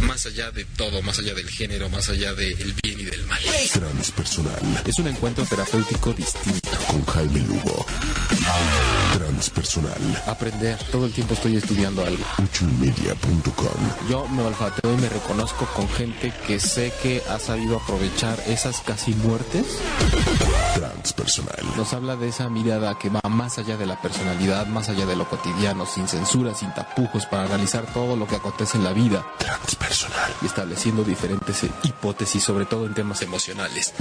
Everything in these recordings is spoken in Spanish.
Más allá de todo, más allá del género, más allá del bien y del mal. Transpersonal Es un encuentro terapéutico distinto. con Jaime Lugo. Transpersonal. Aprender. Todo el tiempo estoy estudiando algo. Ochoymedia.com. Yo me olfateo y me reconozco con gente que sé que ha sabido aprovechar esas casi muertes. Transpersonal. Nos habla de esa mirada que va más allá de la personalidad, más allá de lo cotidiano, sin censura, sin tapujos, para analizar todo lo que acontece en la vida Transpersonal. Y estableciendo diferentes eh, hipótesis, sobre todo en temas emocionales.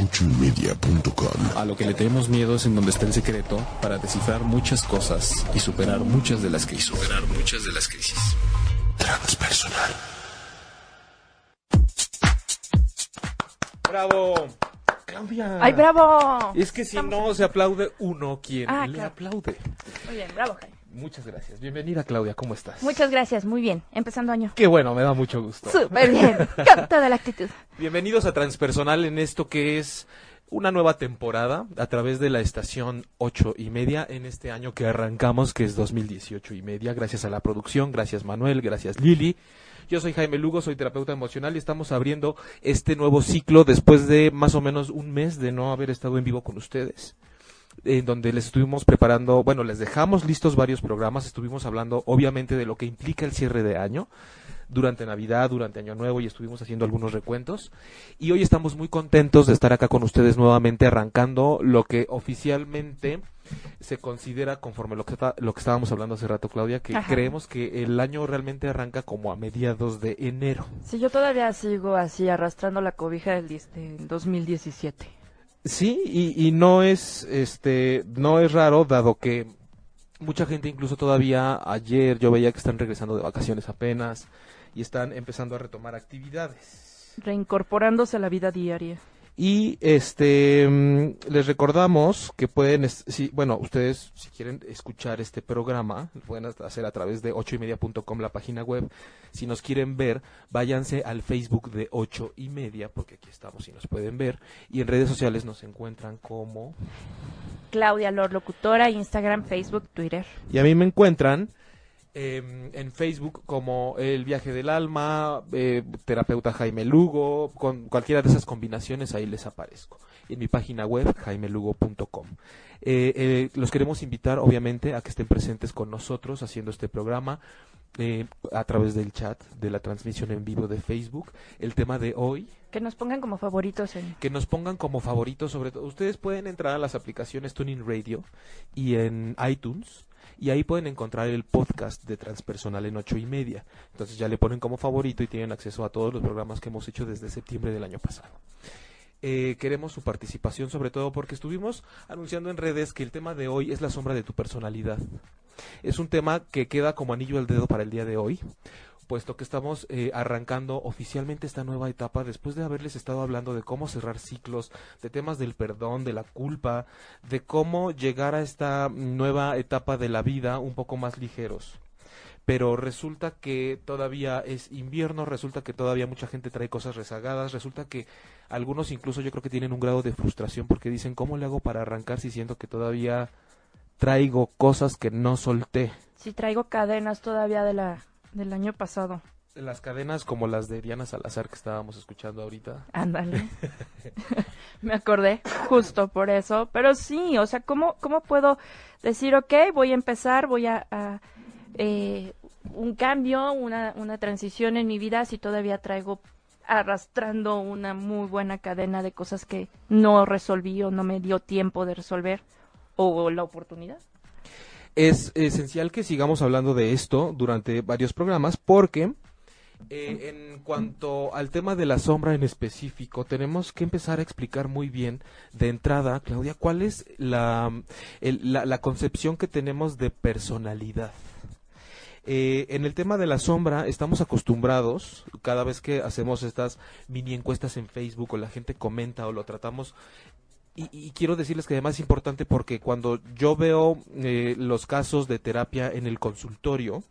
A lo que le tenemos miedo es en donde está el secreto para descifrar muchas cosas y superar muchas de las crisis. Superar muchas de las crisis. Transpersonal. ¡Bravo! Claudia. ¡Ay, bravo! Es que si Estamos no se aplaude uno, ¿quién Ah, le claro. aplaude? Muy bien, bravo, Jaime. Muchas gracias. Bienvenida, Claudia. ¿Cómo estás? Muchas gracias, muy bien. Empezando año. Qué bueno, me da mucho gusto. Súper bien, con toda la actitud. Bienvenidos a Transpersonal en esto que es una nueva temporada a través de la estación ocho y media en este año que arrancamos, que es 2018 y media. Gracias a la producción, gracias Manuel, gracias Lili. Yo soy Jaime Lugo, soy terapeuta emocional y estamos abriendo este nuevo ciclo después de más o menos un mes de no haber estado en vivo con ustedes. En donde les estuvimos preparando, bueno, les dejamos listos varios programas, estuvimos hablando obviamente de lo que implica el cierre de año, durante Navidad, durante Año Nuevo y estuvimos haciendo algunos recuentos. Y hoy estamos muy contentos de estar acá con ustedes nuevamente arrancando lo que oficialmente se considera conforme lo que, está- lo que estábamos hablando hace rato, Claudia, que Ajá. creemos que el año realmente arranca como a mediados de enero. Si yo todavía sigo así arrastrando la cobija del, del 2017. Sí, y, y no es este no es raro dado que mucha gente incluso todavía ayer yo veía que están regresando de vacaciones apenas y están empezando a retomar actividades. Reincorporándose a la vida diaria. Y este mm, les recordamos que pueden, si, bueno, ustedes si quieren escuchar este programa, lo pueden hacer a través de ochoymedia.com la página web. Si nos quieren ver, váyanse al Facebook de ocho y media, porque aquí estamos y nos pueden ver. Y en redes sociales nos encuentran como Claudia Lor, locutora, Instagram, Facebook, Twitter. Y a mí me encuentran eh, en Facebook como El Viaje del Alma, eh, Terapeuta Jaime Lugo, con cualquiera de esas combinaciones ahí les aparezco. Y en mi página web, jaimelugo.com. Eh, eh, los queremos invitar, obviamente, a que estén presentes con nosotros haciendo este programa eh, a través del chat de la transmisión en vivo de Facebook. El tema de hoy Que nos pongan como favoritos en... que nos pongan como favoritos, sobre todo. Ustedes pueden entrar a las aplicaciones Tuning Radio y en iTunes. Y ahí pueden encontrar el podcast de Transpersonal en ocho y media. Entonces ya le ponen como favorito y tienen acceso a todos los programas que hemos hecho desde septiembre del año pasado. Eh, queremos su participación, sobre todo porque estuvimos anunciando en redes que el tema de hoy es la sombra de tu personalidad. Es un tema que queda como anillo al dedo para el día de hoy, puesto que estamos eh, arrancando oficialmente esta nueva etapa después de haberles estado hablando de cómo cerrar ciclos, de temas del perdón, de la culpa, de cómo llegar a esta nueva etapa de la vida un poco más ligeros. Pero resulta que todavía es invierno, resulta que todavía mucha gente trae cosas rezagadas, resulta que algunos incluso yo creo que tienen un grado de frustración porque dicen, ¿cómo le hago para arrancar si siento que todavía traigo cosas que no solté? Si traigo cadenas todavía de la, del año pasado. Las cadenas como las de Diana Salazar que estábamos escuchando ahorita. Ándale. Me acordé justo por eso. Pero sí, o sea, ¿cómo, cómo puedo decir, ok, voy a empezar, voy a... a, eh, un cambio, una, una transición en mi vida si todavía traigo arrastrando una muy buena cadena de cosas que no resolví o no me dio tiempo de resolver o la oportunidad. Es esencial que sigamos hablando de esto durante varios programas porque eh, en cuanto al tema de la sombra en específico, tenemos que empezar a explicar muy bien de entrada, Claudia, cuál es la, la concepción que tenemos de personalidad. Eh, en el tema de la sombra estamos acostumbrados, cada vez que hacemos estas mini encuestas en Facebook o la gente comenta o lo tratamos, y, y quiero decirles que además es importante porque cuando yo veo eh, los casos de terapia en el consultorio,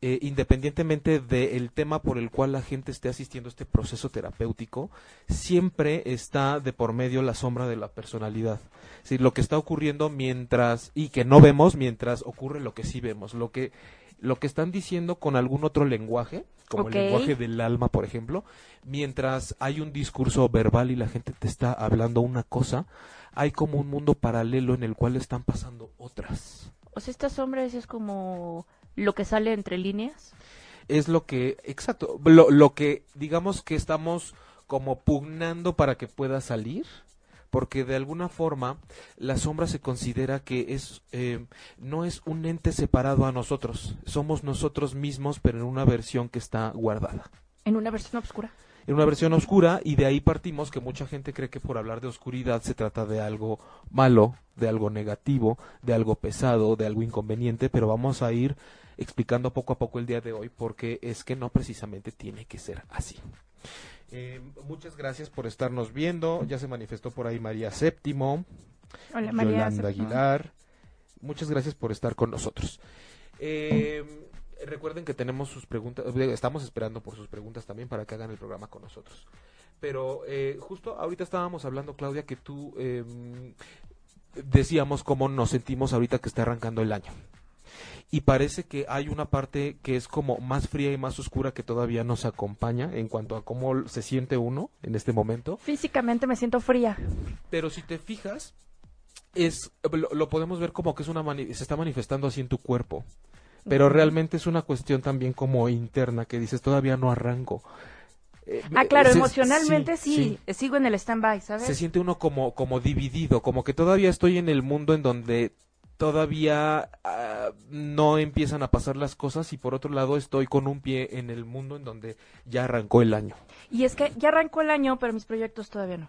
eh, independientemente del tema por el cual la gente esté asistiendo a este proceso terapéutico, siempre está de por medio la sombra de la personalidad. Es decir, lo que está ocurriendo mientras, y que no vemos mientras ocurre lo que sí vemos, lo que, lo que están diciendo con algún otro lenguaje, como el lenguaje del alma, por ejemplo, mientras hay un discurso verbal y la gente te está hablando una cosa, hay como un mundo paralelo en el cual están pasando otras. O sea, estas sombras es como lo que sale entre líneas. es lo que, exacto, lo, lo que digamos que estamos como pugnando para que pueda salir, porque de alguna forma la sombra se considera que es eh, no es un ente separado a nosotros, somos nosotros mismos, pero en una versión que está guardada. En una versión oscura. En una versión oscura y de ahí partimos que mucha gente cree que por hablar de oscuridad se trata de algo malo, de algo negativo, de algo pesado, de algo inconveniente, pero vamos a ir explicando poco a poco el día de hoy porque es que no precisamente tiene que ser así. Eh, muchas gracias por estarnos viendo. Ya se manifestó por ahí María Séptimo, Hola, María. Yolanda Aguilar. Muchas gracias por estar con nosotros. Eh, recuerden que tenemos sus preguntas, eh, estamos esperando por sus preguntas también para que hagan el programa con nosotros. Pero eh, justo ahorita estábamos hablando, Claudia, que tú eh, decíamos cómo nos sentimos ahorita que está arrancando el año. Y parece que hay una parte que es como más fría y más oscura que todavía nos acompaña en cuanto a cómo se siente uno en este momento. Físicamente me siento fría. Pero si te fijas, es lo, lo podemos ver como que es una mani- se está manifestando así en tu cuerpo. Pero realmente es una cuestión también como interna que dices todavía no arranco. Eh, Ah, claro, se- emocionalmente sí, sigo en el stand-by, ¿sabes? Se siente uno como, como dividido, como que todavía estoy en el mundo en donde todavía ah, no empiezan a pasar las cosas y por otro lado estoy con un pie en el mundo en donde ya arrancó el año. Y es que ya arrancó el año, pero mis proyectos todavía no.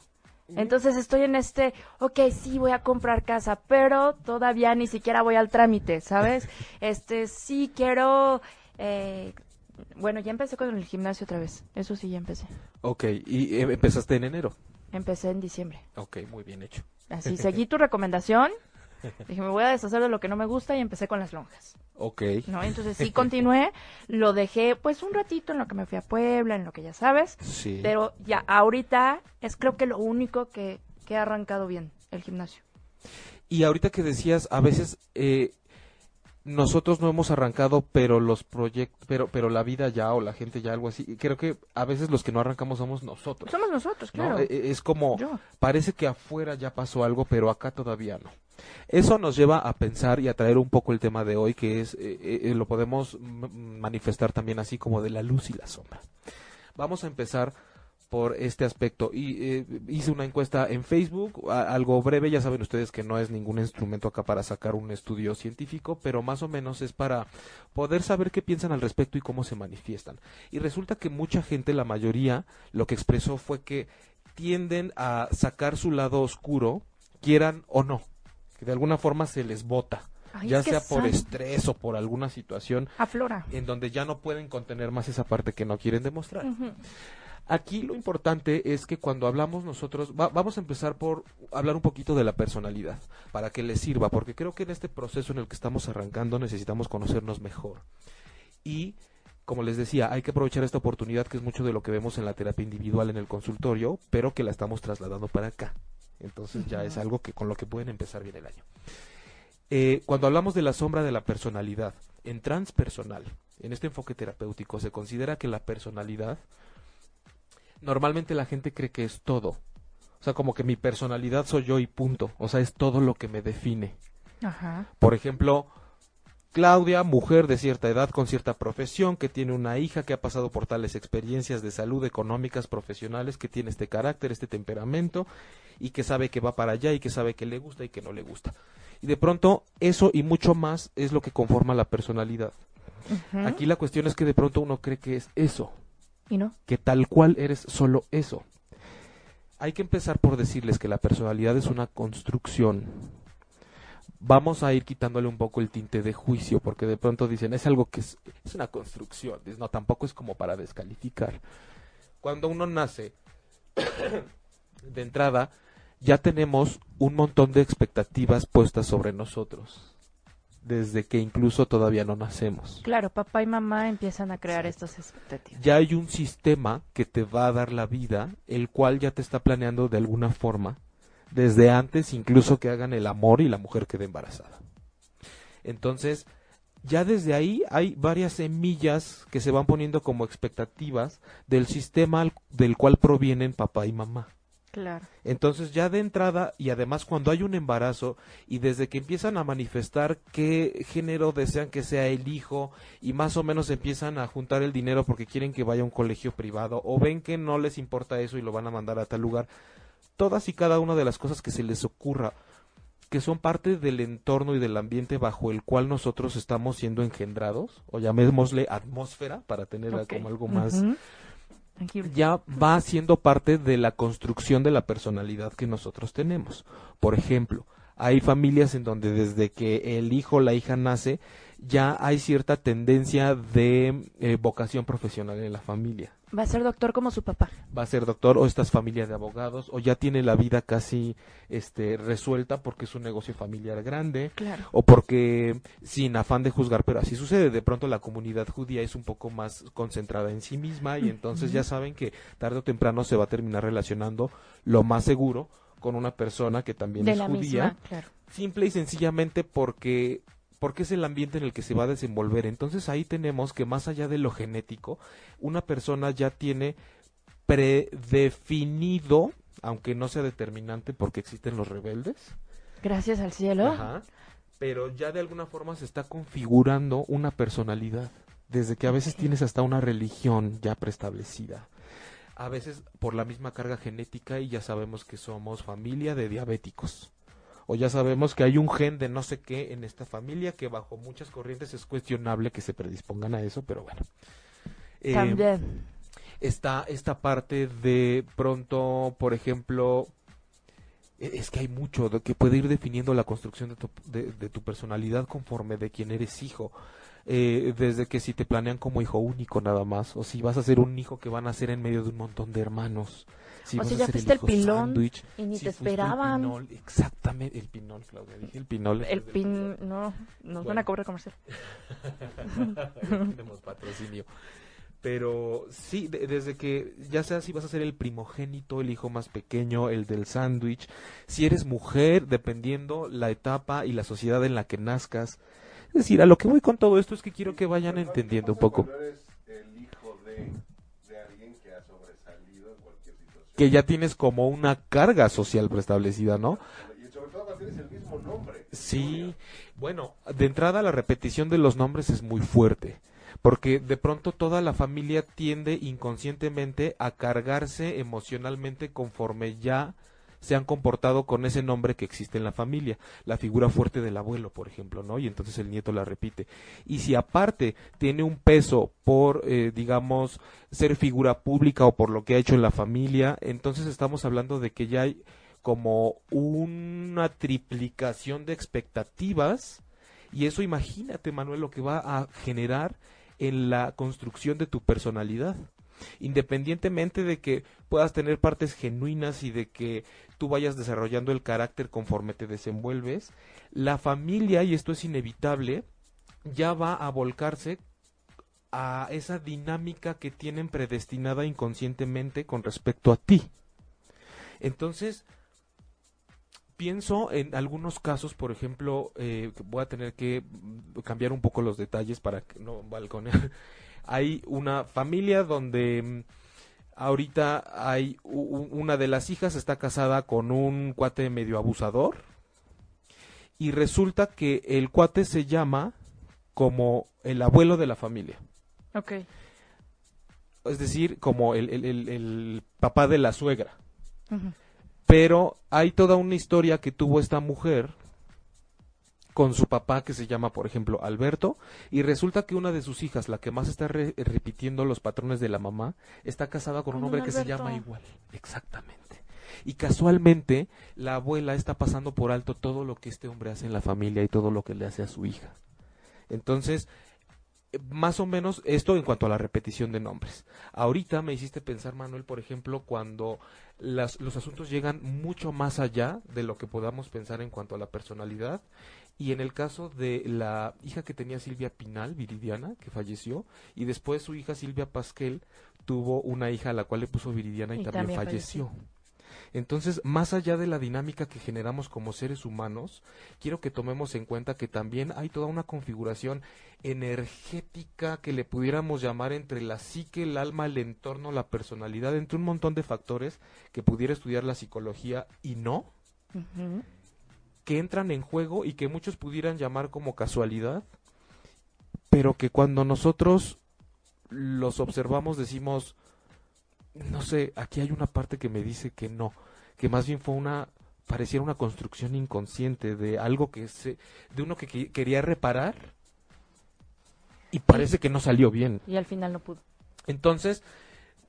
Entonces estoy en este, ok, sí voy a comprar casa, pero todavía ni siquiera voy al trámite, ¿sabes? Este, sí quiero, eh, bueno, ya empecé con el gimnasio otra vez, eso sí ya empecé. Ok, y eh, empezaste en enero. Empecé en diciembre. Ok, muy bien hecho. Así, seguí tu recomendación, dije, me voy a deshacer de lo que no me gusta y empecé con las lonjas. Ok. ¿no? Entonces sí continué, lo dejé pues un ratito en lo que me fui a Puebla, en lo que ya sabes, Sí. pero ya ahorita es creo que lo único que, que ha arrancado bien el gimnasio. Y ahorita que decías, a veces eh, nosotros no hemos arrancado, pero los proyectos, pero, pero la vida ya o la gente ya algo así. Y creo que a veces los que no arrancamos somos nosotros. Somos nosotros, ¿no? claro. E- e- Es como, Yo. parece que afuera ya pasó algo, pero acá todavía no. Eso nos lleva a pensar y a traer un poco el tema de hoy, que es, eh, eh, lo podemos manifestar también así como de la luz y la sombra. Vamos a empezar por este aspecto. Y eh, hice una encuesta en Facebook, a- algo breve, ya saben ustedes que no es ningún instrumento acá para sacar un estudio científico, pero más o menos es para poder saber qué piensan al respecto y cómo se manifiestan. Y resulta que mucha gente, la mayoría, lo que expresó fue que tienden a sacar su lado oscuro, quieran o no, que de alguna forma se les bota, Ay, ya sea por estrés o por alguna situación Aflora. en donde ya no pueden contener más esa parte que no quieren demostrar. Aquí lo importante es que cuando hablamos nosotros, va- vamos a empezar por hablar un poquito de la personalidad, para que les sirva, porque creo que en este proceso en el que estamos arrancando necesitamos conocernos mejor. Y, como les decía, hay que aprovechar esta oportunidad, que es mucho de lo que vemos en la terapia individual en el consultorio, pero que la estamos trasladando para acá. Entonces ya es algo que con lo que pueden empezar bien el año. Eh, cuando hablamos de la sombra de la personalidad, en transpersonal, en este enfoque terapéutico, se considera que la personalidad normalmente la gente cree que es todo. O sea, como que mi personalidad soy yo y punto. O sea, es todo lo que me define. Ajá. Por ejemplo, Claudia, mujer de cierta edad con cierta profesión, que tiene una hija que ha pasado por tales experiencias de salud económicas, profesionales, que tiene este carácter, este temperamento, y que sabe que va para allá y que sabe que le gusta y que no le gusta. Y de pronto, eso y mucho más es lo que conforma la personalidad. Aquí la cuestión es que de pronto uno cree que es eso, Que tal cual eres solo eso. Hay que empezar por decirles que la personalidad es una construcción. Vamos a ir quitándole un poco el tinte de juicio, porque de pronto dicen, es algo que es, es una construcción. No, tampoco es como para descalificar. Cuando uno nace, de entrada, ya tenemos un montón de expectativas puestas sobre nosotros. Desde que incluso todavía no nacemos. Claro, papá y mamá empiezan a crear estas expectativas. Ya hay un sistema que te va a dar la vida, el cual ya te está planeando de alguna forma, desde antes incluso que hagan el amor y la mujer quede embarazada. Entonces, ya desde ahí hay varias semillas que se van poniendo como expectativas del sistema del cual provienen papá y mamá. Claro. Entonces ya de entrada y además cuando hay un embarazo y desde que empiezan a manifestar qué género desean que sea el hijo y más o menos empiezan a juntar el dinero porque quieren que vaya a un colegio privado o ven que no les importa eso y lo van a mandar a tal lugar, todas y cada una de las cosas que se les ocurra que son parte del entorno y del ambiente bajo el cual nosotros estamos siendo engendrados, o llamémosle atmósfera para tener Ok. como algo más. Ya va siendo parte de la construcción de la personalidad que nosotros tenemos. Por ejemplo, hay familias en donde desde que el hijo o la hija nace, ya hay cierta tendencia de eh, vocación profesional en la familia. Va a ser doctor como su papá. Va a ser doctor o esta es familia de abogados o ya tiene la vida casi este, resuelta porque es un negocio familiar grande Claro. o porque sin afán de juzgar, pero así sucede. De pronto la comunidad judía es un poco más concentrada en sí misma y entonces ya saben que tarde o temprano se va a terminar relacionando lo más seguro con una persona que también De es la judía, misma, claro. simple y sencillamente porque porque es el ambiente en el que se va a desenvolver. Entonces ahí tenemos que más allá de lo genético, una persona ya tiene predefinido, aunque no sea determinante porque existen los rebeldes, Gracias al cielo. Ajá. Pero ya de alguna forma se está configurando una personalidad. Desde que a veces tienes hasta una religión ya preestablecida. A veces por la misma carga genética y ya sabemos que somos familia de diabéticos. O ya sabemos que hay un gen de no sé qué en esta familia que bajo muchas corrientes es cuestionable que se predispongan a eso, pero bueno. Eh, También. está esta parte de pronto, por ejemplo, e- es que hay mucho que puede ir definiendo la construcción de tu, de, de tu personalidad conforme de quién eres hijo. Eh, desde que si te planean como hijo único nada más, o si vas a ser un hijo que van a ser en medio de un montón de hermanos. Si O vas si a ya fuiste el pilón y ni si te fuiste el esperaban. pinol, exactamente, el pinol, Claudia, dije el pinol. El pin, no, nos van Bueno. a cobrar comercial. tenemos patrocinio. Pero sí, de- desde que ya sea si vas a ser el primogénito, el hijo más pequeño, el del sándwich, si eres mujer, dependiendo la etapa y la sociedad en la que nazcas. Es decir, a lo que voy con todo esto es que quiero que vayan entendiendo un poco. El hijo de Que ya tienes como una carga social preestablecida, ¿no? Y sobre todo el mismo nombre. Sí, bueno, de entrada la repetición de los nombres es muy fuerte, porque de pronto toda la familia tiende inconscientemente a cargarse emocionalmente conforme ya se han comportado con ese nombre que existe en la familia, la figura fuerte del abuelo, por ejemplo, ¿no? Y entonces el nieto la repite. Y si aparte tiene un peso por, eh, digamos, ser figura pública o por lo que ha hecho en la familia, entonces estamos hablando de que ya hay como una triplicación de expectativas y eso imagínate Manuel lo que va a generar en la construcción de tu personalidad independientemente de que puedas tener partes genuinas y de que tú vayas desarrollando el carácter conforme te desenvuelves la familia y esto es inevitable ya va a volcarse a esa dinámica que tienen predestinada inconscientemente con respecto a ti entonces pienso en algunos casos, por ejemplo, eh, voy a tener que mm, cambiar un poco los detalles para que no balconear. Hay una familia donde mm, ahorita hay una de las hijas está casada con un cuate medio abusador y resulta que el cuate se llama como el abuelo de la familia. Ok. Es decir, como el, el- el- el papá de la suegra. Pero hay toda una historia que tuvo esta mujer con su papá que se llama, por ejemplo, Alberto, y resulta que una de sus hijas, la que más está re- repitiendo los patrones de la mamá, está casada con un hombre que se llama igual. Exactamente. Y casualmente, la abuela está pasando por alto todo lo que este hombre hace en la familia y todo lo que le hace a su hija. Entonces, más o menos esto en cuanto a la repetición de nombres. Ahorita me hiciste pensar, Manuel, por ejemplo, cuando las- los asuntos llegan mucho más allá de lo que podamos pensar en cuanto a la personalidad Y en el caso de la hija que tenía Silvia Pinal, Viridiana, que falleció, y después su hija Silvia Pasquel tuvo una hija a la cual le puso Viridiana y, Y también, también falleció. Entonces, más allá de la dinámica que generamos como seres humanos, quiero que tomemos en cuenta que también hay toda una configuración energética que le pudiéramos llamar entre la psique, el alma, el entorno, la personalidad, entre un montón de factores que pudiera estudiar la psicología y no. Que entran en juego y que muchos pudieran llamar como casualidad, pero que cuando nosotros los observamos decimos, no sé, aquí hay una parte que me dice que no, que más bien fue una pareciera una construcción inconsciente de algo que se de uno que, que- quería reparar y parece que no salió bien. Y al final no pudo. Entonces,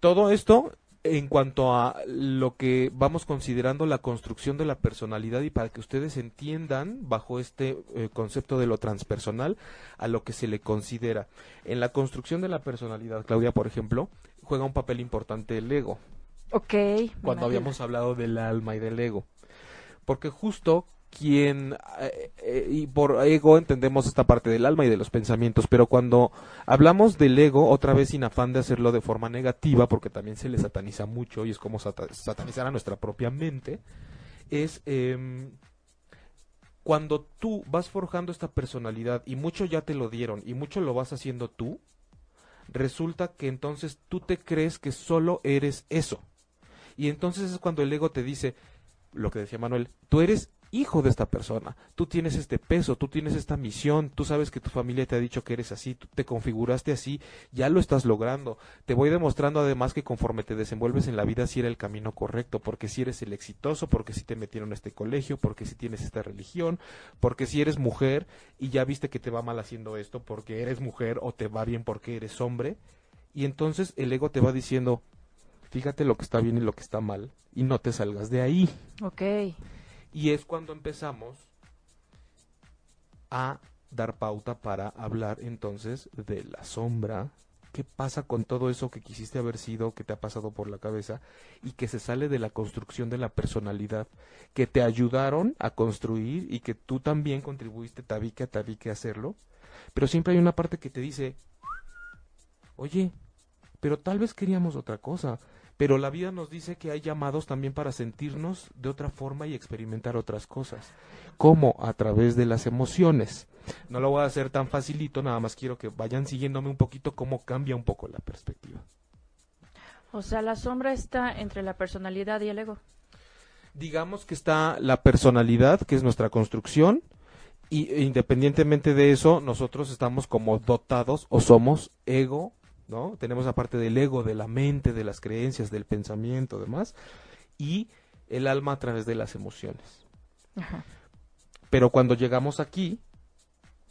todo esto en cuanto a lo que vamos considerando la construcción de la personalidad y para que ustedes entiendan bajo este eh, concepto de lo transpersonal a lo que se le considera. En la construcción de la personalidad, Claudia, por ejemplo, juega un papel importante el ego Ok. cuando habíamos hablado del alma y del ego. Porque justo quien, eh, eh, y por ego entendemos esta parte del alma y de los pensamientos, pero cuando hablamos del ego, otra vez sin afán de hacerlo de forma negativa, porque también se le sataniza mucho y es como sata- satanizar a nuestra propia mente, es em, cuando tú vas forjando esta personalidad y mucho ya te lo dieron y mucho lo vas haciendo tú, resulta que entonces tú te crees que solo eres eso. Y entonces es cuando el ego te dice, lo que decía Manuel, tú eres hijo de esta persona, tú tienes este peso, tú tienes esta misión, tú sabes que tu familia te ha dicho que eres así, te configuraste así, ya lo estás logrando. Te voy demostrando además que conforme te desenvuelves en la vida si era el camino correcto, porque si eres el exitoso, porque si te metieron a este colegio, porque si tienes esta religión, porque si eres mujer y ya viste que te va mal haciendo esto porque eres mujer o te va bien porque eres hombre, y entonces el ego te va diciendo, fíjate lo que está bien y lo que está mal, y no te salgas de ahí. Ok. Y es cuando empezamos a dar pauta para hablar entonces de la sombra. ¿Qué pasa con todo eso que quisiste haber sido, que te ha pasado por la cabeza y que se sale de la construcción de la personalidad, que te ayudaron a construir y que tú también contribuiste tabique a tabique a hacerlo? Pero siempre hay una parte que te dice, oye, pero tal vez queríamos otra cosa. Pero la vida nos dice que hay llamados también para sentirnos de otra forma y experimentar otras cosas. ¿Cómo? A través de las emociones. No lo voy a hacer tan facilito, nada más quiero que vayan siguiéndome un poquito cómo cambia un poco la perspectiva. O sea, la sombra está entre la personalidad y el ego. Digamos que está la personalidad, que es nuestra construcción, y e independientemente de eso, nosotros estamos como dotados o somos ego, ¿no? Tenemos aparte del ego, de la mente, de las creencias, del pensamiento, demás, y el alma a través de las emociones. Ajá. Pero cuando llegamos aquí,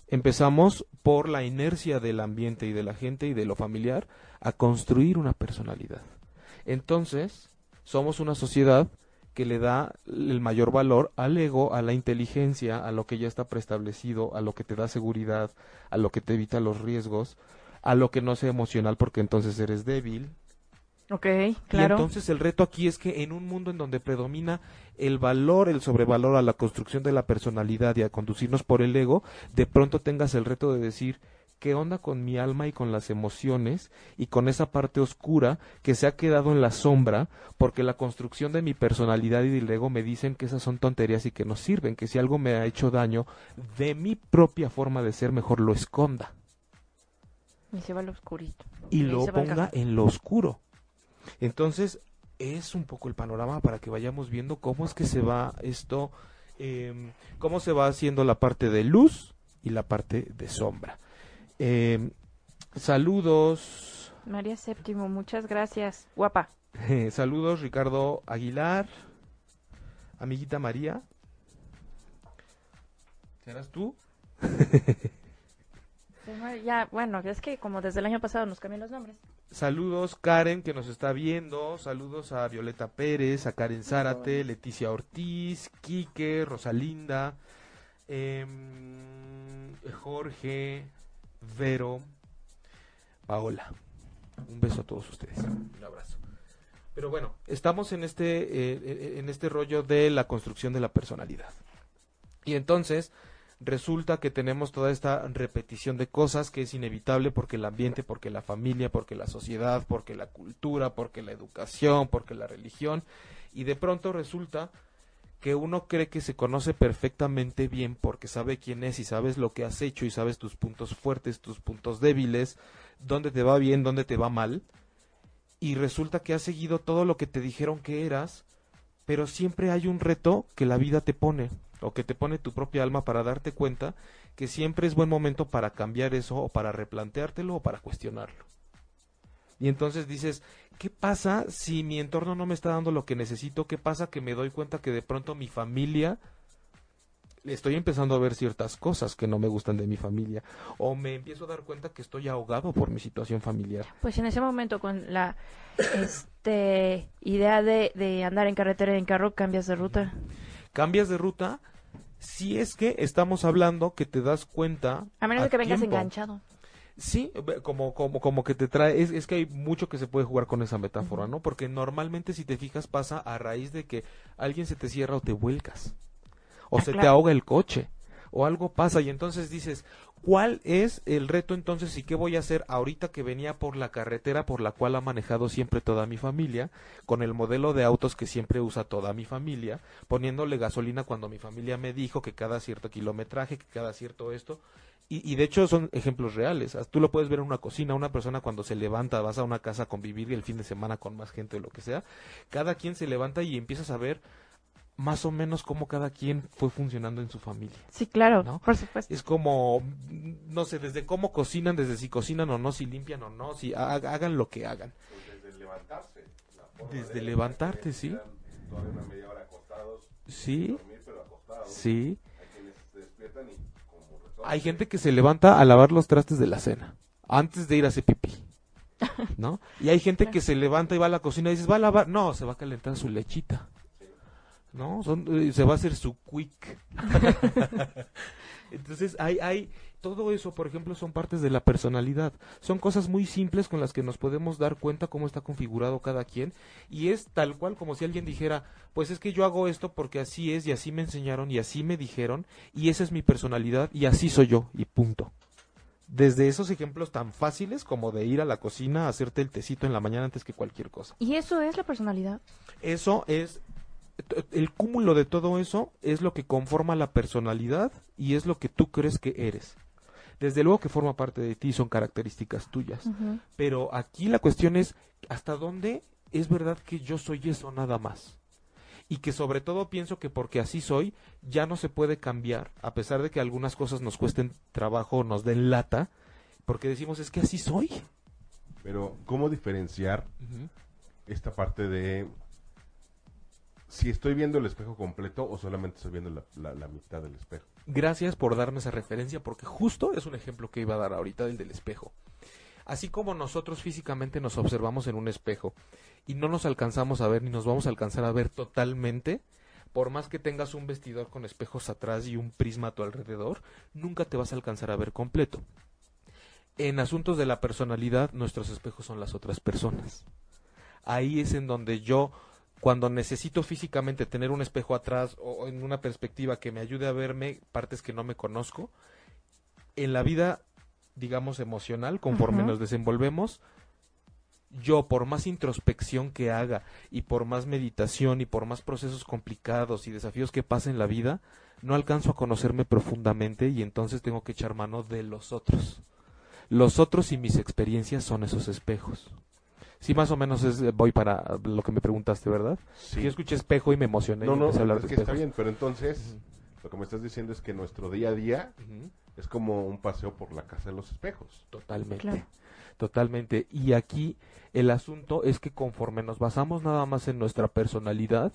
empezamos por la inercia del ambiente y de la gente y de lo familiar a construir una personalidad. Entonces, somos una sociedad que le da el mayor valor al ego, a la inteligencia, a lo que ya está preestablecido, a lo que te da seguridad, a lo que te evita los riesgos, a lo que no sea emocional porque entonces eres débil, Ok, y claro. entonces el reto aquí es que en un mundo en donde predomina el valor, el sobrevalor a la construcción de la personalidad y a conducirnos por el ego, de pronto tengas el reto de decir, ¿qué onda con mi alma y con las emociones y con esa parte oscura que se ha quedado en la sombra porque la construcción de mi personalidad y del ego me dicen que esas son tonterías y que no sirven, que si algo me ha hecho daño de mi propia forma de ser, mejor lo esconda Y se va al oscurito. y lo ponga en lo oscuro. Entonces, es un poco el panorama para que vayamos viendo cómo es que se va esto, em, cómo se va haciendo la parte de luz y la parte de sombra. Em, saludos, María Séptimo, muchas gracias. Guapa. saludos Ricardo Aguilar, amiguita María. ¿Serás tú? Ya, bueno, es que como desde el año pasado nos cambian los nombres. Saludos Karen que nos está viendo, saludos a Violeta Pérez, a Karen Zárate, Leticia Ortiz, Quique, Rosalinda, em, Jorge, Vero, Paola. Un beso a todos ustedes, un abrazo. Pero bueno, estamos en este, eh, eh, en este rollo de la construcción de la personalidad. Y entonces, resulta que tenemos toda esta repetición de cosas que es inevitable porque el ambiente, porque la familia, porque la sociedad, porque la cultura, porque la educación, porque la religión, y de pronto resulta que uno cree que se conoce perfectamente bien porque sabe quién es y sabes lo que has hecho y sabes tus puntos fuertes, tus puntos débiles, dónde te va bien, dónde te va mal, y resulta que has seguido todo lo que te dijeron que eras, pero siempre hay un reto que la vida te pone o que te pone tu propia alma para darte cuenta que siempre es buen momento para cambiar eso o para replanteártelo o para cuestionarlo. Y entonces dices, ¿qué pasa si mi entorno no me está dando lo que necesito? ¿Qué pasa que me doy cuenta que de pronto mi familia estoy empezando a ver ciertas cosas que no me gustan de mi familia o me empiezo a dar cuenta que estoy ahogado por mi situación familiar. Pues en ese momento con la este idea de, de andar en carretera y en carro cambias de ruta. Cambias de ruta si es que estamos hablando que te das cuenta. A menos de que vengas tiempo. enganchado. Sí, como, como, como que te trae, es, es que hay mucho que se puede jugar con esa metáfora, ¿no? Porque normalmente si te fijas pasa a raíz de que alguien se te cierra o te vuelcas, o Ah, se te ahoga el coche, o algo pasa y entonces dices, ¿cuál es el reto entonces y qué voy a hacer ahorita que venía por la carretera por la cual ha manejado siempre toda mi familia, con el modelo de autos que siempre usa toda mi familia, poniéndole gasolina cuando mi familia me dijo que cada cierto kilometraje, que cada cierto esto, y, y de hecho son ejemplos reales. Tú lo puedes ver en una cocina, una persona cuando se levanta, vas a una casa a convivir el fin de semana con más gente o lo que sea, cada quien se levanta y empiezas a ver más o menos cómo cada quien fue funcionando en su familia. Sí, claro, ¿No? por supuesto. Es como, no sé, desde cómo cocinan, desde si cocinan o no, si limpian o no, si ha- hagan lo que hagan. Desde levantarse. la forma Desde de- levantarte, sí. quedan Todavía una media hora acostados, Sí, dormir pero acostados. sí. Hay quienes se despiertan y como. Hay gente que se levanta a lavar los trastes de la cena antes de ir a hacer pipí. ¿No? Y hay gente que se levanta y va a la cocina y dices, va a lavar. No, se va a calentar su lechita. ¿No? Son, eh, se va a hacer su quick. Entonces, hay, hay, todo eso, por ejemplo, son partes de la personalidad. Son cosas muy simples con las que nos podemos dar cuenta cómo está configurado cada quien. Y es tal cual como si alguien dijera, pues es que yo hago esto porque así es y así me enseñaron y así me dijeron y esa es mi personalidad y así soy yo y punto. Desde esos ejemplos tan fáciles como de ir a la cocina a hacerte el tecito en la mañana antes que cualquier cosa. Y eso es la personalidad. Eso es el cúmulo de todo eso es lo que conforma la personalidad y es lo que tú crees que eres. Desde luego que forma parte de ti, son características tuyas. Pero aquí la cuestión es hasta dónde es verdad que yo soy eso nada más. Y que sobre todo pienso que porque así soy, ya no se puede cambiar, a pesar de que algunas cosas nos cuesten trabajo o nos den lata, porque decimos es que así soy. Pero, ¿cómo diferenciar esta parte de si estoy viendo el espejo completo o solamente estoy viendo la, la- mitad del espejo? Gracias por darme esa referencia, porque justo es un ejemplo que iba a dar ahorita del del espejo. Así como nosotros físicamente nos observamos en un espejo y no nos alcanzamos a ver ni nos vamos a alcanzar a ver totalmente, por más que tengas un vestidor con espejos atrás y un prisma a tu alrededor, nunca te vas a alcanzar a ver completo. En asuntos de la personalidad, nuestros espejos son las otras personas. Ahí es en donde yo, cuando necesito físicamente tener un espejo atrás o en una perspectiva que me ayude a verme partes que no me conozco, en la vida, digamos, emocional, conforme nos desenvolvemos, yo por más introspección que haga y por más meditación y por más procesos complicados y desafíos que pase en la vida, no alcanzo a conocerme profundamente y entonces tengo que echar mano de los otros. Los otros y mis experiencias son esos espejos. Sí, más o menos es, eh, voy para lo que me preguntaste, ¿verdad? Sí. Yo escuché espejo y me emocioné. No, y no, a hablar es de que está bien, pero entonces lo que me estás diciendo es que nuestro día a día es como un paseo por la casa de los espejos. Totalmente. Claro. Totalmente. Y aquí el asunto es que conforme nos basamos nada más en nuestra personalidad,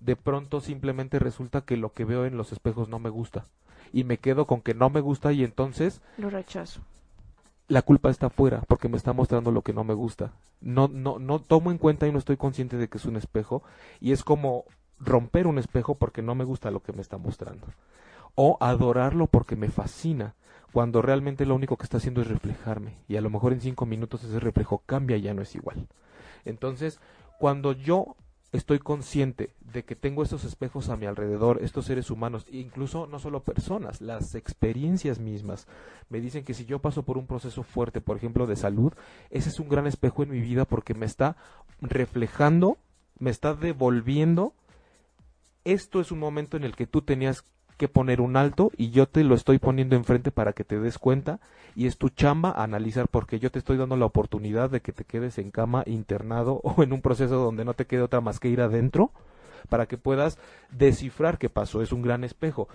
de pronto simplemente resulta que lo que veo en los espejos no me gusta. Y me quedo con que no me gusta y entonces Lo rechazo. La culpa está afuera porque me está mostrando lo que no me gusta. No, no, no tomo en cuenta y no estoy consciente de que es un espejo y es como romper un espejo porque no me gusta lo que me está mostrando. O adorarlo porque me fascina, cuando realmente lo único que está haciendo es reflejarme y a lo mejor en cinco minutos ese reflejo cambia y ya no es igual. Entonces, cuando yo estoy consciente de que tengo estos espejos a mi alrededor, estos seres humanos, e incluso no solo personas, las experiencias mismas, me dicen que si yo paso por un proceso fuerte, por ejemplo, de salud, ese es un gran espejo en mi vida porque me está reflejando, me está devolviendo. Esto es un momento en el que tú tenías que poner un alto y yo te lo estoy poniendo enfrente para que te des cuenta y es tu chamba analizar porque yo te estoy dando la oportunidad de que te quedes en cama internado o en un proceso donde no te quede otra más que ir adentro para que puedas descifrar qué pasó. Es un gran espejo.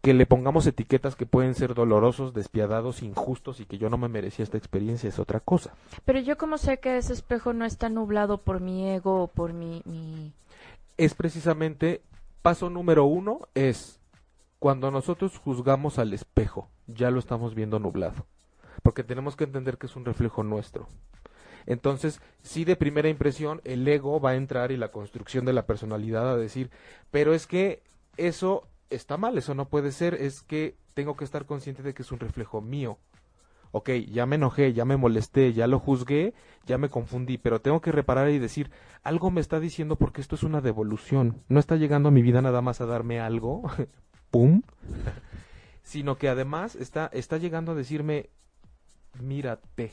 Que le pongamos etiquetas que pueden ser dolorosos, despiadados, injustos y que yo no me merecía esta experiencia es otra cosa. Pero yo como sé que ese espejo no está nublado por mi ego o por mi... mi... Es precisamente paso número uno es cuando nosotros juzgamos al espejo, ya lo estamos viendo nublado, porque tenemos que entender que es un reflejo nuestro. Entonces, sí de primera impresión, el ego va a entrar y la construcción de la personalidad a decir, pero es que eso está mal, eso no puede ser, es que tengo que estar consciente de que es un reflejo mío. Ok, ya me enojé, ya me molesté, ya lo juzgué, ya me confundí, pero tengo que reparar y decir, algo me está diciendo porque esto es una devolución, no está llegando a mi vida nada más a darme algo, pum, sino que además está, está llegando a decirme, mírate.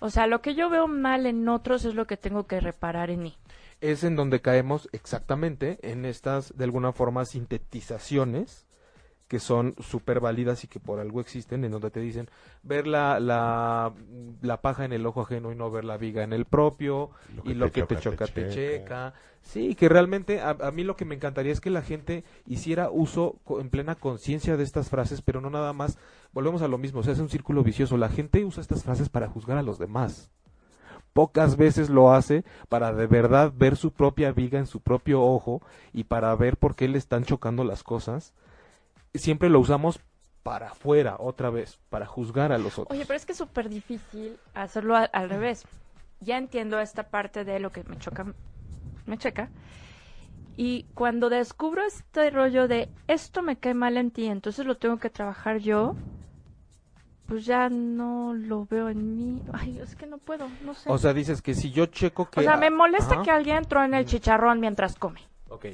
O sea, lo que yo veo mal en otros es lo que tengo que reparar en mí. Es en donde caemos exactamente en estas, de alguna forma, sintetizaciones que son súper válidas y que por algo existen, en donde te dicen ver la, la, la, paja en el ojo ajeno y no ver la viga en el propio, lo y lo que te choca, te, checa. Sí, que realmente a, a, mí lo que me encantaría es que la gente hiciera uso en plena conciencia de estas frases, pero no nada más, volvemos a lo mismo, o sea, es un círculo vicioso. La gente usa estas frases para juzgar a los demás. Pocas veces lo hace para de verdad ver su propia viga en su propio ojo y para ver por qué le están chocando las cosas siempre lo usamos para afuera, otra vez, para juzgar a los otros. Oye, pero es que es súper difícil hacerlo al, revés. Ya entiendo esta parte de lo que me choca, me checa. Y cuando descubro este rollo de esto me cae mal en ti, entonces lo tengo que trabajar yo, pues ya no lo veo en mí. Ay, es que no puedo, no sé. O sea, dices que si yo checo que... O sea, me molesta que alguien entró en el chicharrón mientras come. Ok.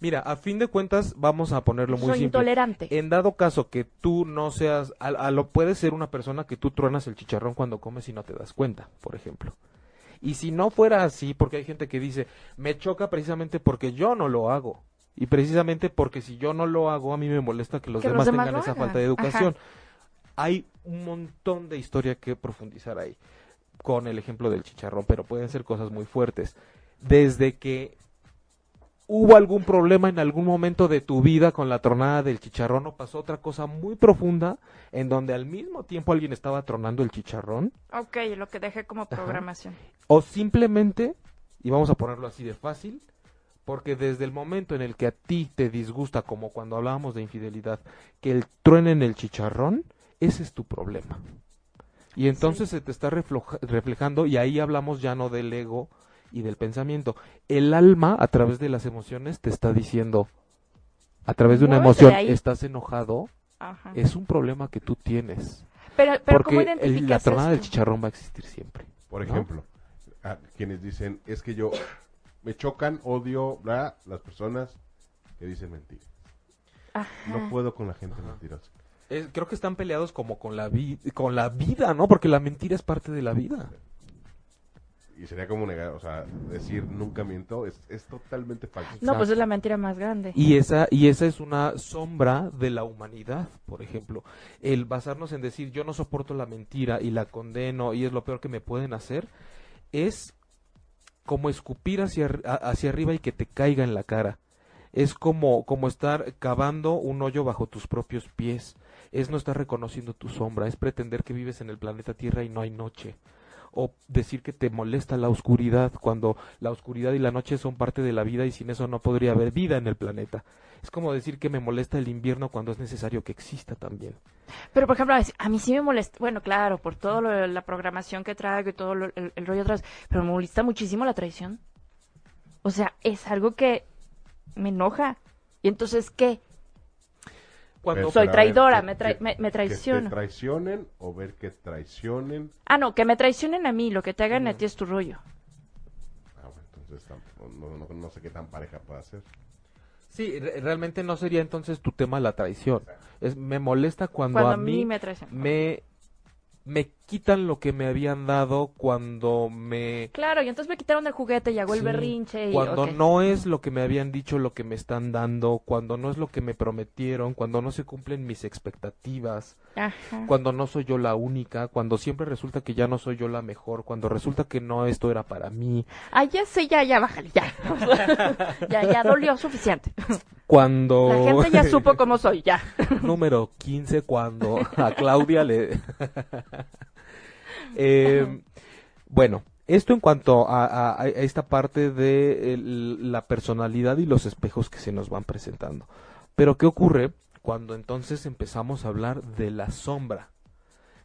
Mira, a fin de cuentas, vamos a ponerlo muy Soy simple. intolerante. En dado caso que tú no seas, a, lo puede ser una persona que tú truenas el chicharrón cuando comes y no te das cuenta, por ejemplo. Y si no fuera así, porque hay gente que dice, me choca precisamente porque yo no lo hago. Y precisamente porque si yo no lo hago, a mí me molesta que los Que los demás tengan esa falta de educación. Ajá. Hay un montón de historia que profundizar ahí con el ejemplo del chicharrón, pero pueden ser cosas muy fuertes. Desde que hubo algún problema en algún momento de tu vida con la tronada del chicharrón o pasó otra cosa muy profunda en donde al mismo tiempo alguien estaba tronando el chicharrón Ok, lo que dejé como programación. o simplemente, y vamos a ponerlo así de fácil, porque desde el momento en el que a ti te disgusta, como cuando hablábamos de infidelidad, que el truenen el chicharrón, ese es tu problema. Y entonces se te está reflejando, y ahí hablamos ya no del ego y del pensamiento. El alma, a través de las emociones, te está diciendo, a través de una Muévete emoción, estás enojado, Ajá. es un problema que tú tienes. Pero, pero ¿cómo Porque el- la tronada del chicharrón va a existir siempre. Por ¿no? ejemplo, a quienes dicen, es que yo me chocan, odio, bla, las personas que dicen mentiras. Ajá. No puedo con la gente mentirosa. Es- creo que están peleados como con la, vi- con la vida, ¿no? Porque la mentira es parte de la vida. Y sería como negar, o sea, decir nunca miento es, es totalmente falso. No, pues es la mentira más grande. Y esa, y esa es una sombra de la humanidad, por ejemplo. El basarnos en decir yo no soporto la mentira y la condeno y es lo peor que me pueden hacer, es como escupir hacia, hacia arriba y que te caiga en la cara. Es como, como estar cavando un hoyo bajo tus propios pies. Es no estar reconociendo tu sombra. Es pretender que vives en el planeta Tierra y no hay noche. O decir que te molesta la oscuridad cuando la oscuridad y la noche son parte de la vida y sin eso no podría haber vida en el planeta. Es como decir que me molesta el invierno cuando es necesario que exista también. Pero, por ejemplo, a mí sí me molesta, bueno, claro, por de la programación que traigo y todo lo- el, el rollo atrás, pero me molesta muchísimo la traición. O sea, es algo que me enoja. Y entonces, ¿qué? Cuando Soy traidora, que- me que- me- me Que traiciono. te traicionen o ver que traicionen. Ah, no, que me traicionen a mí, lo que te hagan a ti es tu rollo. no, no, no sé qué tan pareja puede ser. Sí, re- realmente no sería entonces tu tema la traición. Es, me molesta cuando, Cuando a a mí mí me traicionan. me, me quitan lo que me habían dado cuando me... Claro, y entonces me quitaron el juguete y hago el berrinche. Y, Cuando no es lo que me habían dicho lo que me están dando, cuando no es lo que me prometieron, cuando no se cumplen mis expectativas, Ajá. cuando no soy yo la única, cuando siempre resulta que ya no soy yo la mejor, cuando resulta que no esto era para mí, Ah, ya sé, ya, ya, bájale, ya. ya, ya dolió suficiente. cuando... La gente ya supo cómo soy, ya. número 15 cuando a Claudia le... Eh, bueno, esto en cuanto a, esta parte de la personalidad y los espejos que se nos van presentando. Pero ¿qué ocurre cuando entonces empezamos a hablar de la sombra?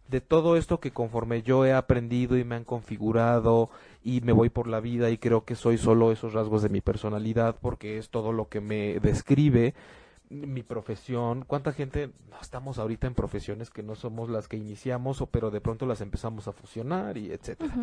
De todo esto que conforme yo he aprendido y me han configurado y me voy por la vida y creo que soy solo esos rasgos de mi personalidad porque es todo lo que me describe mi profesión, cuánta gente no, estamos ahorita en profesiones que no somos las que iniciamos o pero de pronto las empezamos a fusionar y etcétera.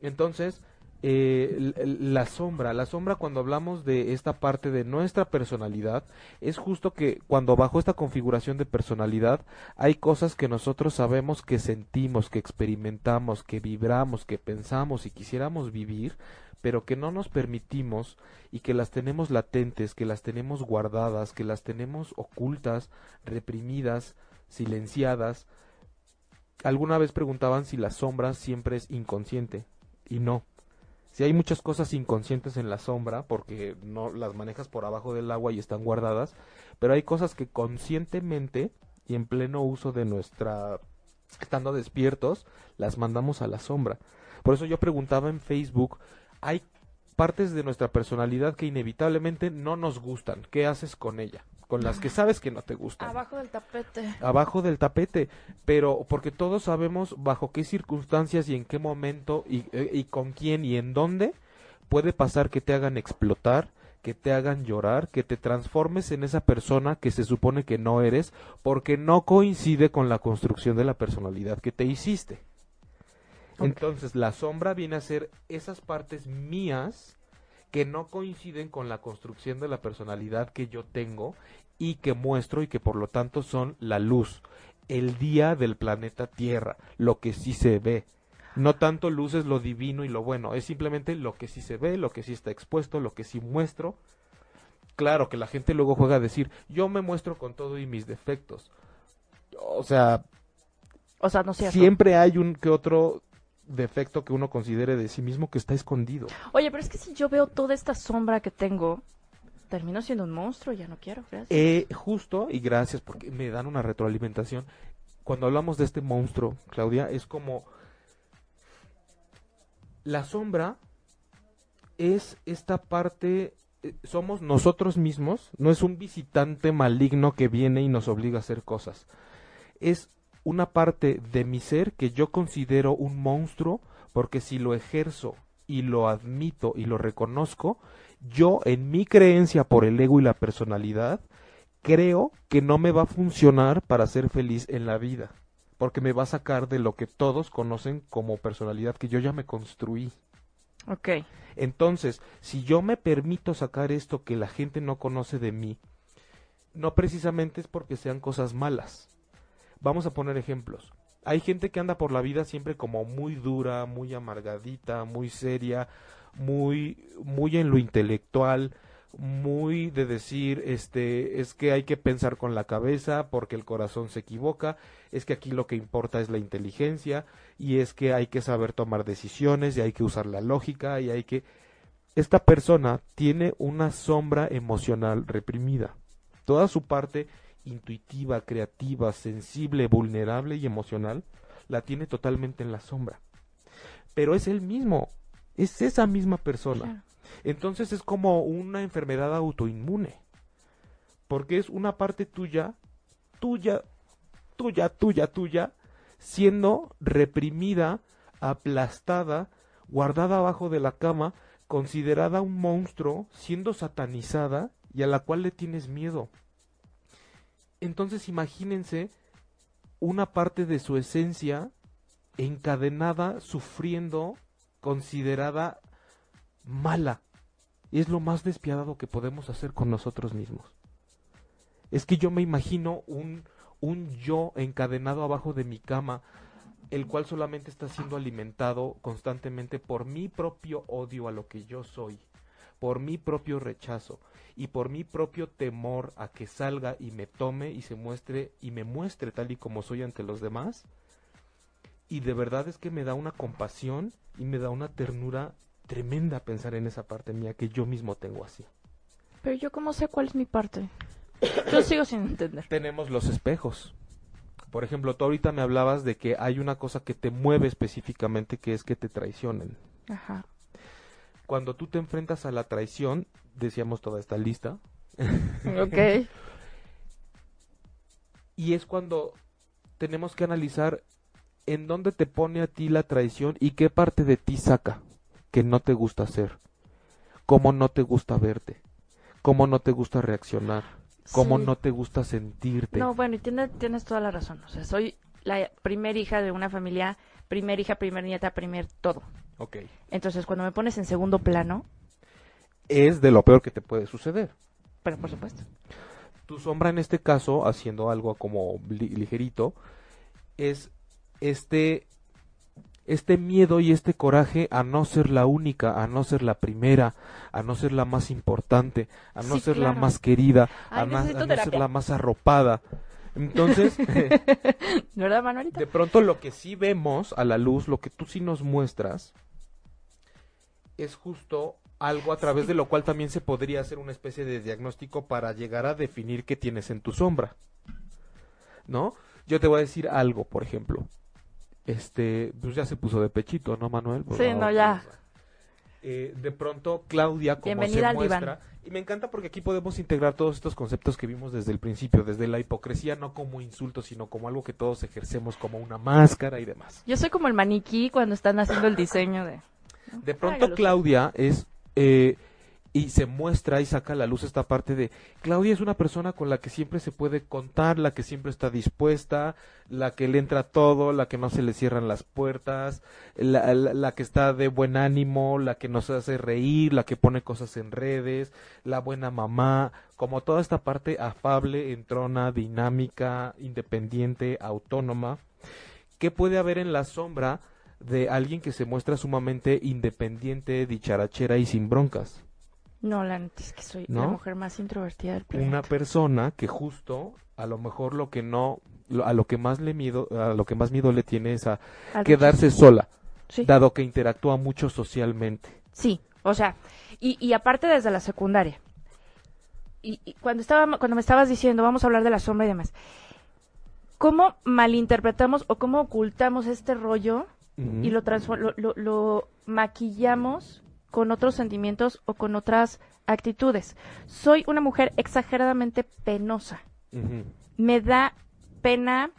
Entonces, eh, la sombra, la sombra cuando hablamos de esta parte de nuestra personalidad, es justo que cuando bajo esta configuración de personalidad hay cosas que nosotros sabemos que sentimos, que experimentamos, que vibramos, que pensamos y quisiéramos vivir, pero que no nos permitimos y que las tenemos latentes, que las tenemos guardadas, que las tenemos ocultas, reprimidas, silenciadas. Alguna vez preguntaban si la sombra siempre es inconsciente y no. Si hay muchas cosas inconscientes en la sombra porque no las manejas por abajo del agua y están guardadas, pero hay cosas que conscientemente y en pleno uso de nuestra estando despiertos las mandamos a la sombra. Por eso yo preguntaba en Facebook, hay partes de nuestra personalidad que inevitablemente no nos gustan. ¿Qué haces con ella? Con las que sabes que no te gustan Abajo del tapete. abajo del tapete, pero porque todos sabemos bajo qué circunstancias y en qué momento y, eh, y con quién y en dónde puede pasar que te hagan explotar, que te hagan llorar, que te transformes en esa persona que se supone que no eres, porque no coincide con la construcción de la personalidad que te hiciste. Entonces, la sombra viene a ser esas partes mías que no coinciden con la construcción de la personalidad que yo tengo y que muestro y que por lo tanto son la luz, el día del planeta Tierra, lo que sí se ve. No tanto luz es lo divino y lo bueno, es simplemente lo que sí se ve, lo que sí está expuesto, lo que sí muestro. Claro que la gente luego juega a decir, yo me muestro con todo y mis defectos. O sea, O sea, no siempre hay un que otro defecto que uno considere de sí mismo que está escondido. Oye, pero es que si yo veo toda esta sombra que tengo, termino siendo un monstruo, ya no quiero, gracias. Eh, justo, y gracias porque me dan una retroalimentación. Cuando hablamos de este monstruo, Claudia, es como la sombra es esta parte, eh, somos nosotros mismos, no es un visitante maligno que viene y nos obliga a hacer cosas. Es una parte de mi ser que yo considero un monstruo porque si lo ejerzo y lo admito y lo reconozco, yo en mi creencia por el ego y la personalidad, creo que no me va a funcionar para ser feliz en la vida, porque me va a sacar de lo que todos conocen como personalidad que yo ya me construí. Ok. Entonces, si yo me permito sacar esto que la gente no conoce de mí, no precisamente es porque sean cosas malas. Vamos a poner ejemplos. Hay gente que anda por la vida siempre como muy dura, muy amargadita, muy seria, muy muy en lo intelectual, muy de decir, este, es que hay que pensar con la cabeza porque el corazón se equivoca, es que aquí lo que importa es la inteligencia y es que hay que saber tomar decisiones y hay que usar la lógica y hay que esta persona tiene una sombra emocional reprimida. Toda su parte intuitiva, creativa, sensible, vulnerable y emocional la tiene totalmente en la sombra. Pero es él mismo, es esa misma persona. Claro. Entonces es como una enfermedad autoinmune. Porque es una parte tuya, tuya, tuya, tuya, tuya, siendo reprimida, aplastada, guardada abajo de la cama, considerada un monstruo, siendo satanizada y a la cual le tienes miedo. Entonces imagínense una parte de su esencia encadenada, sufriendo, considerada mala. es lo más despiadado que podemos hacer con nosotros mismos. Es que yo me imagino un, un yo encadenado abajo de mi cama, el cual solamente está siendo alimentado constantemente por mi propio odio a lo que yo soy, por mi propio rechazo y por mi propio temor a que salga y me tome y se muestre y me muestre tal y como soy ante los demás. Y de verdad es que me da una compasión y me da una ternura tremenda pensar en esa parte mía que yo mismo tengo así. Pero yo cómo sé cuál es mi parte. Yo sigo sin entender. Tenemos los espejos. Por ejemplo, tú ahorita me hablabas de que hay una cosa que te mueve específicamente, que es que te traicionen. Ajá. Cuando tú te enfrentas a la traición, decíamos toda esta lista, Ok. y es cuando tenemos que analizar en dónde te pone a ti la traición y qué parte de ti saca que no te gusta hacer, cómo no te gusta verte, cómo no te gusta reaccionar, cómo Sí. no te gusta sentirte. No, bueno, y tienes, tienes toda la razón. O sea, soy la primer hija de una familia, primer hija, primer nieta, primer todo. Ok. Entonces, cuando me pones en segundo plano, Es de lo peor que te puede suceder. pero por supuesto. Tu sombra en este caso, haciendo algo como li- ligerito, es este este miedo y este coraje a no ser la única, a no ser la primera, a no ser la más importante, a no Sí, ser la más querida, a, no ser la más arropada. Entonces, ¿Verdad, Manuelita? de pronto lo que sí vemos a la luz, lo que tú sí nos muestras, es justo algo a través de lo cual también se podría hacer una especie de diagnóstico para llegar a definir qué tienes en tu sombra. ¿No? Yo te voy a decir algo, por ejemplo. Este, pues ya se puso de pechito, ¿no, Manuel? Por Sí, favor. no, ya. Eh, de pronto, Claudia, como Bienvenida se al diván. muestra, y me encanta porque aquí podemos integrar todos estos conceptos que vimos desde el principio, desde la hipocresía no como insulto, sino como algo que todos ejercemos como una máscara y demás. Yo soy como el maniquí cuando están haciendo el diseño de... De pronto. Claudia es eh, y se muestra y saca a la luz esta parte de Claudia es una persona con la que siempre se puede contar, la que siempre está dispuesta, la que le entra todo, la que no se le cierran las puertas, la, la- la que está de buen ánimo, la que nos hace reír, la que pone cosas en redes, la buena mamá, como toda esta parte afable, entrona, dinámica, independiente, autónoma. ¿Qué puede haber en la sombra de alguien que se muestra sumamente independiente, dicharachera y sin broncas? No, la neta es que soy la mujer más introvertida del planeta. Una persona que justo a lo mejor lo que no a lo que más le miedo a lo que más miedo le tiene es a Al quedarse sola, Sí. dado que interactúa mucho socialmente. Sí, o sea, y, y aparte desde la secundaria. Y, y cuando estaba, cuando me estabas diciendo, vamos a hablar de la sombra y demás, ¿cómo malinterpretamos o cómo ocultamos este rollo Y lo, lo, lo- lo maquillamos con otros sentimientos o con otras actitudes? Soy una mujer exageradamente penosa. Me da pena,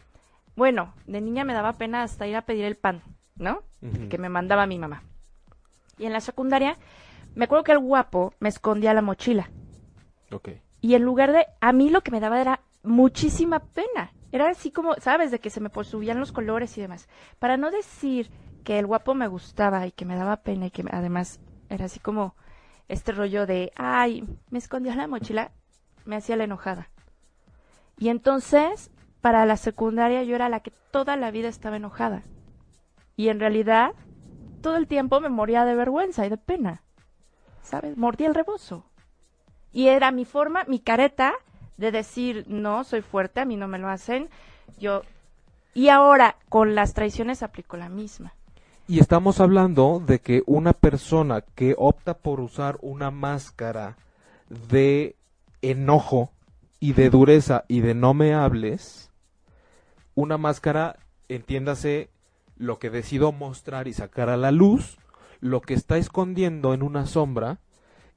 bueno, de niña me daba pena hasta ir a pedir el pan, ¿no? Que me mandaba mi mamá. Y en la secundaria, me acuerdo que el guapo me escondía la mochila. Ok. Y en lugar de, a mí lo que me daba era muchísima pena. Era así como, ¿sabes? De que se me subían los colores y demás. Para no decir que el guapo me gustaba y que me daba pena y que además era así como este rollo de, ay, me escondió la mochila, me hacía la enojada. Y entonces, para la secundaria yo era la que toda la vida estaba enojada. Y en realidad, todo el tiempo me moría de vergüenza y de pena. ¿Sabes? Mordía el rebozo. Y era mi forma, mi careta de decir, no, soy fuerte, a mí no me lo hacen. Yo. Y ahora, con las traiciones aplico la misma. Y estamos hablando de que una persona que opta por usar una máscara de enojo y de dureza y de no me hables, una máscara, entiéndase, lo que decido mostrar y sacar a la luz, lo que está escondiendo en una sombra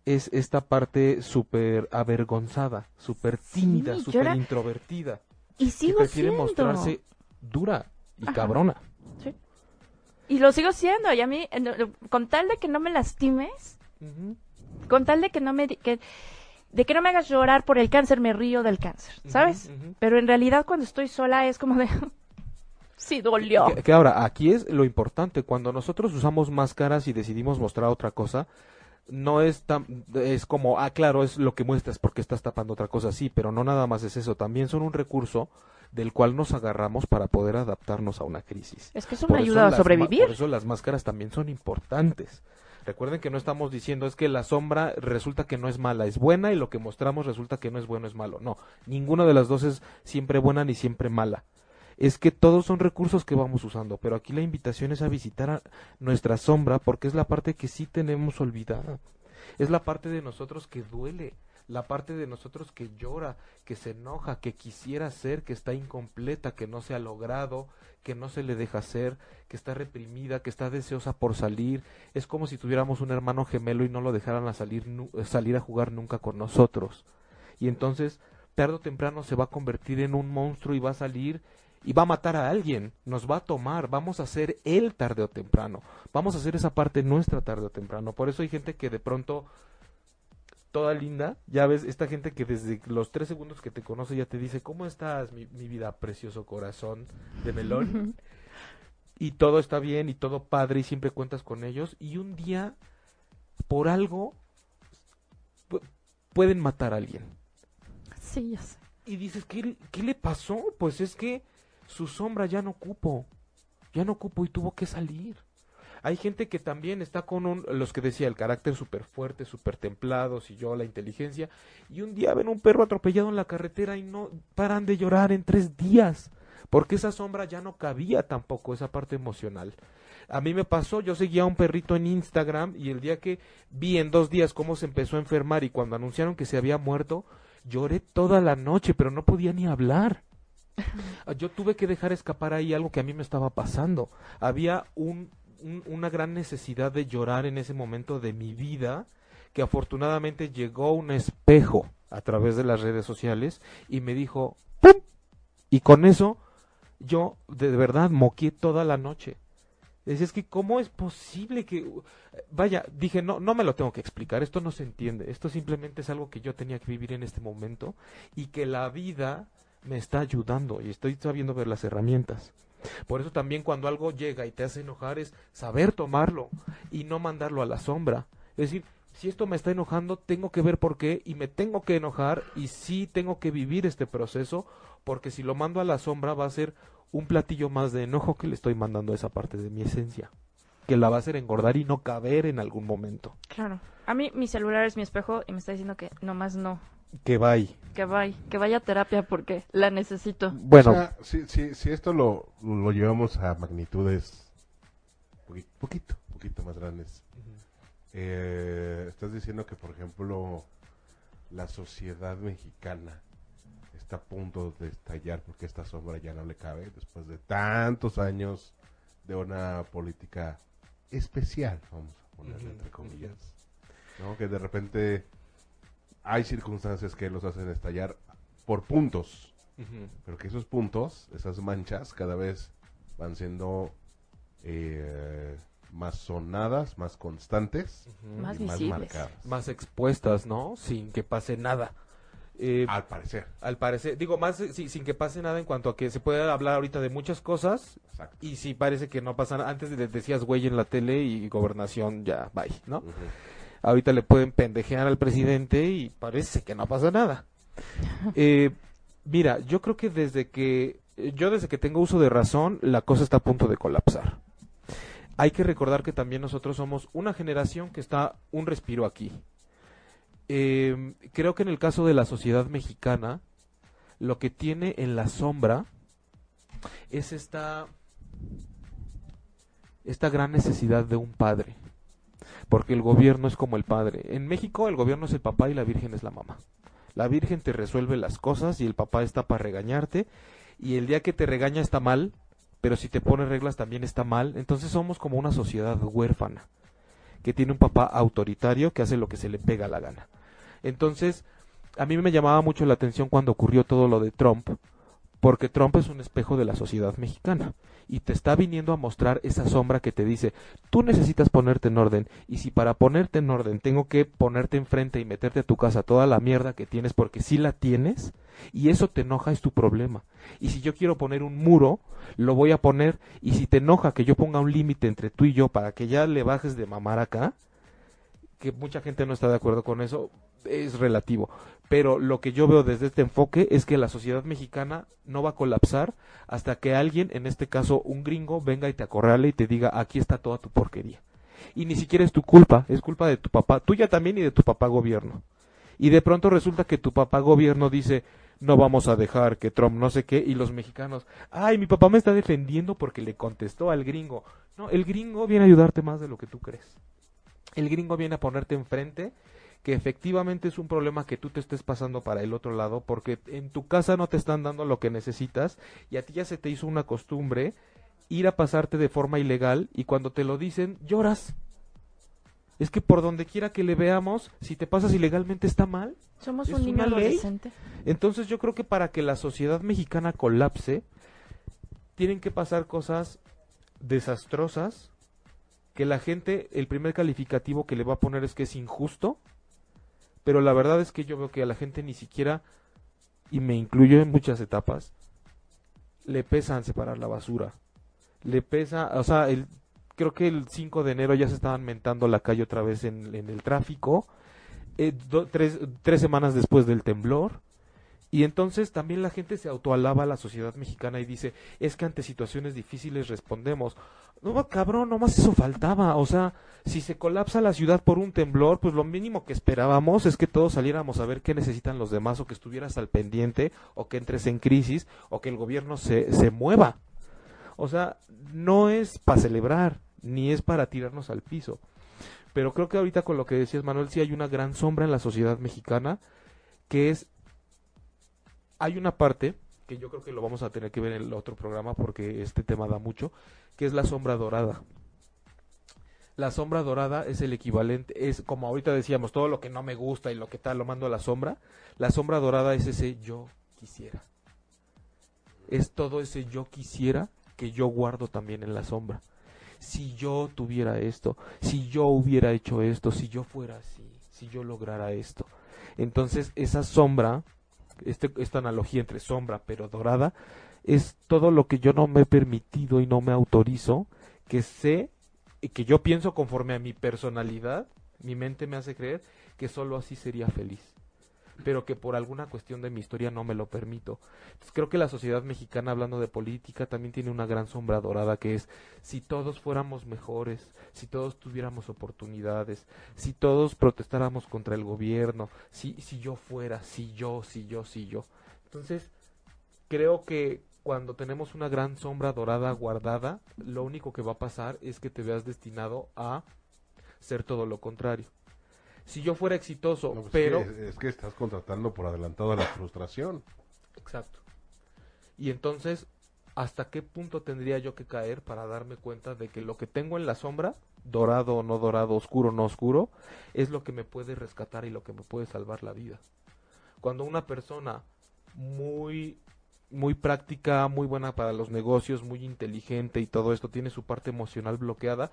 es esta parte súper avergonzada, súper tímida, Sí, súper era- introvertida, Y que sigo prefiere siendo. mostrarse dura y Ajá. cabrona. Sí. Y lo sigo siendo. Y a mí, con tal de que no me lastimes, Ujú. con tal de que no me que de que no me hagas llorar por el cáncer, me río del cáncer, ¿sabes? Ujú, ujú. Pero en realidad cuando estoy sola es como de sí dolió. Que, que ahora, aquí es lo importante, cuando nosotros usamos máscaras y decidimos mostrar otra cosa, no es tan, es como, ah, claro, es lo que muestras porque estás tapando otra cosa, sí, pero no nada más es eso, también son un recurso del cual nos agarramos para poder adaptarnos a una crisis. Es que Por me eso ayuda a sobrevivir. Por eso las máscaras también son importantes. Recuerden que no estamos diciendo es que la sombra resulta que no es mala, es buena y lo que mostramos resulta que no es bueno, es malo. No, ninguna de las dos es siempre buena ni siempre mala. Es que todos son recursos que vamos usando, pero aquí la invitación es a visitar nuestra sombra porque es la parte que sí tenemos olvidada. Es la parte de nosotros que duele, la parte de nosotros que llora, que se enoja, que quisiera ser, que está incompleta, que no se ha logrado, que no se le deja ser, que está reprimida, que está deseosa por salir. Es como si tuviéramos un hermano gemelo y no lo dejaran a salir, salir a jugar nunca con nosotros. Y entonces, tarde o temprano se va a convertir en un monstruo y va a salir y va a matar a alguien, nos va a tomar, vamos a ser él tarde o temprano, vamos a hacer esa parte nuestra tarde o temprano. Por eso hay gente que de pronto toda linda, ya ves, esta gente que desde los tres segundos que te conoce ya te dice, ¿cómo estás, mi, mi vida, precioso corazón de melón? y todo está bien y todo padre y siempre cuentas con ellos y un día, por algo, pu- pueden matar a alguien. Sí, ya sé. Y dices, ¿qué, ¿qué le pasó? Pues es que su sombra ya no cupo. Ya no cupo y tuvo que salir. Hay gente que también está con un, los que decía, el carácter súper fuerte, súper templado, si yo, la inteligencia, y un día ven un perro atropellado en la carretera y no paran de llorar en tres días, porque esa sombra ya no cabía tampoco, esa parte emocional. A mí me pasó, yo seguía a un perrito en Instagram y el día que vi en dos días cómo se empezó a enfermar y cuando anunciaron que se había muerto, lloré toda la noche, pero no podía ni hablar. Ah, Yo tuve que dejar escapar ahí algo que a mí me estaba pasando. Había un, un- una gran necesidad de llorar en ese momento de mi vida, que afortunadamente llegó un espejo a través de las redes sociales y me dijo, ¡pum! Y con eso yo de verdad moqué toda la noche. Es que cómo es posible que... Vaya, dije, no, no me lo tengo que explicar, esto no se entiende, esto simplemente es algo que yo tenía que vivir en este momento y que la vida me está ayudando y estoy sabiendo ver las herramientas. Por eso también cuando algo llega y te hace enojar es saber tomarlo y no mandarlo a la sombra. Es decir, si esto me está enojando, tengo que ver por qué y me tengo que enojar y sí tengo que vivir este proceso porque si lo mando a la sombra va a ser un platillo más de enojo que le estoy mandando a esa parte de mi esencia, que la va a hacer engordar y no caber en algún momento. Claro. A mí mi celular es mi espejo y me está diciendo que nomás no. Que va ahí. Que vaya, que vaya a terapia porque la necesito. Bueno, O sea, si, si, si esto lo, lo llevamos a magnitudes poquito, poquito, poquito más grandes, eh, estás diciendo que, por ejemplo, la sociedad mexicana está a punto de estallar porque esta sombra ya no le cabe después de tantos años de una política especial, vamos a ponerle Ujú, entre comillas. ¿no? Que de repente hay circunstancias que los hacen estallar por puntos pero que esos puntos, esas manchas, cada vez van siendo eh, más sonadas, más constantes. Más más marcadas. más expuestas, ¿no? Sin que pase nada. Eh, Al parecer. al parecer, digo, más eh, sí, sin que pase nada en cuanto a que se puede hablar ahorita de muchas cosas Exacto. y sí parece que no pasa nada. Antes le decías güey en la tele y gobernación ya, bye, ¿no? Ujú. Ahorita le pueden pendejear al presidente y parece que no pasa nada. Eh, mira, yo creo que desde que yo desde que tengo uso de razón, la cosa está a punto de colapsar. Hay que recordar que también nosotros somos una generación que está un respiro aquí. Eh, creo que en el caso de la sociedad mexicana, lo que tiene en la sombra es esta esta gran necesidad de un padre porque el gobierno es como el padre. En México el gobierno es el papá y la Virgen es la mamá. La Virgen te resuelve las cosas y el papá está para regañarte y el día que te regaña está mal, pero si te pone reglas también está mal. Entonces somos como una sociedad huérfana que tiene un papá autoritario que hace lo que se le pega la gana. Entonces, a mí me llamaba mucho la atención cuando ocurrió todo lo de Trump, porque Trump es un espejo de la sociedad mexicana y te está viniendo a mostrar esa sombra que te dice, tú necesitas ponerte en orden y si para ponerte en orden tengo que ponerte enfrente y meterte a tu casa toda la mierda que tienes porque sí la tienes y eso te enoja es tu problema. Y si yo quiero poner un muro, lo voy a poner y si te enoja que yo ponga un límite entre tú y yo para que ya le bajes de mamar acá, que mucha gente no está de acuerdo con eso, es relativo. Pero lo que yo veo desde este enfoque es que la sociedad mexicana no va a colapsar hasta que alguien, en este caso un gringo, venga y te acorrale y te diga, aquí está toda tu porquería. Y ni siquiera es tu culpa, es culpa de tu papá, tuya también y de tu papá gobierno. Y de pronto resulta que tu papá gobierno dice, no vamos a dejar que Trump no sé qué, y los mexicanos, ay, mi papá me está defendiendo porque le contestó al gringo. No, el gringo viene a ayudarte más de lo que tú crees. El gringo viene a ponerte enfrente que efectivamente es un problema que tú te estés pasando para el otro lado porque en tu casa no te están dando lo que necesitas y a ti ya se te hizo una costumbre ir a pasarte de forma ilegal y cuando te lo dicen lloras. Es que por donde quiera que le veamos, si te pasas ilegalmente está mal. Somos ¿Es un niño ley? adolescente. Entonces yo creo que para que la sociedad mexicana colapse, tienen que pasar cosas desastrosas, que la gente, el primer calificativo que le va a poner es que es injusto, pero la verdad es que yo veo que a la gente ni siquiera, y me incluyo en muchas etapas, le pesan separar la basura. Le pesa, o sea, el, creo que el 5 de enero ya se estaban mentando la calle otra vez en, el tráfico, eh, tres, tres semanas después del temblor. Y entonces también la gente se autoalaba a la sociedad mexicana y dice, es que ante situaciones difíciles respondemos. No, cabrón, nomás eso faltaba. O sea, si se colapsa la ciudad por un temblor, pues lo mínimo que esperábamos es que todos saliéramos a ver qué necesitan los demás o que estuvieras al pendiente o que entres en crisis o que el gobierno se, se mueva. O sea, no es para celebrar, ni es para tirarnos al piso. Pero creo que ahorita con lo que decías, Manuel, sí hay una gran sombra en la sociedad mexicana, que es, hay una parte, que yo creo que lo vamos a tener que ver en el otro programa porque este tema da mucho, que es la sombra dorada. La sombra dorada es el equivalente, es como ahorita decíamos, todo lo que no me gusta y lo que tal lo mando a la sombra. La sombra dorada es ese yo quisiera. Es todo ese yo quisiera que yo guardo también en la sombra. Si yo tuviera esto, si yo hubiera hecho esto, si yo fuera así, si yo lograra esto. Entonces esa sombra, este, esta analogía entre sombra pero dorada, es todo lo que yo no me he permitido y no me autorizo, que sé, y que yo pienso conforme a mi personalidad, mi mente me hace creer que solo así sería feliz pero que por alguna cuestión de mi historia no me lo permito. Entonces, creo que la sociedad mexicana, hablando de política, también tiene una gran sombra dorada que es si todos fuéramos mejores, si todos tuviéramos oportunidades, si todos protestáramos contra el gobierno, si, si yo fuera, si yo, si yo, si yo. Entonces, creo que cuando tenemos una gran sombra dorada guardada, lo único que va a pasar es que te veas destinado a ser todo lo contrario. Si yo fuera exitoso, No, pues pero... es, que, es que estás contratando por adelantado a la frustración. Exacto. Y entonces, ¿hasta qué punto tendría yo que caer para darme cuenta de que lo que tengo en la sombra, dorado o no dorado, oscuro o no oscuro, es lo que me puede rescatar y lo que me puede salvar la vida? Cuando una persona muy muy práctica, muy buena para los negocios, muy inteligente y todo esto tiene su parte emocional bloqueada,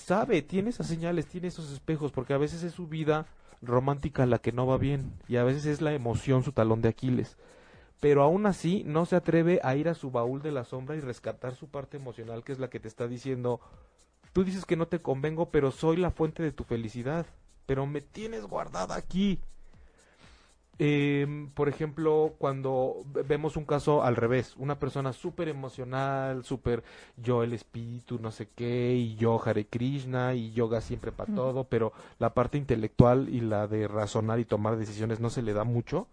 sabe, tiene esas señales, tiene esos espejos, porque a veces es su vida romántica la que no va bien y a veces es la emoción su talón de Aquiles. Pero aún así no se atreve a ir a su baúl de la sombra y rescatar su parte emocional, que es la que te está diciendo, tú dices que no te convengo, pero soy la fuente de tu felicidad, pero me tienes guardada aquí. Eh, por ejemplo, cuando ve- vemos un caso al revés, una persona súper emocional, súper yo el espíritu, no sé qué, y yo Hare Krishna, y yoga siempre para todo, pero la parte intelectual y la de razonar y tomar decisiones no se le da mucho.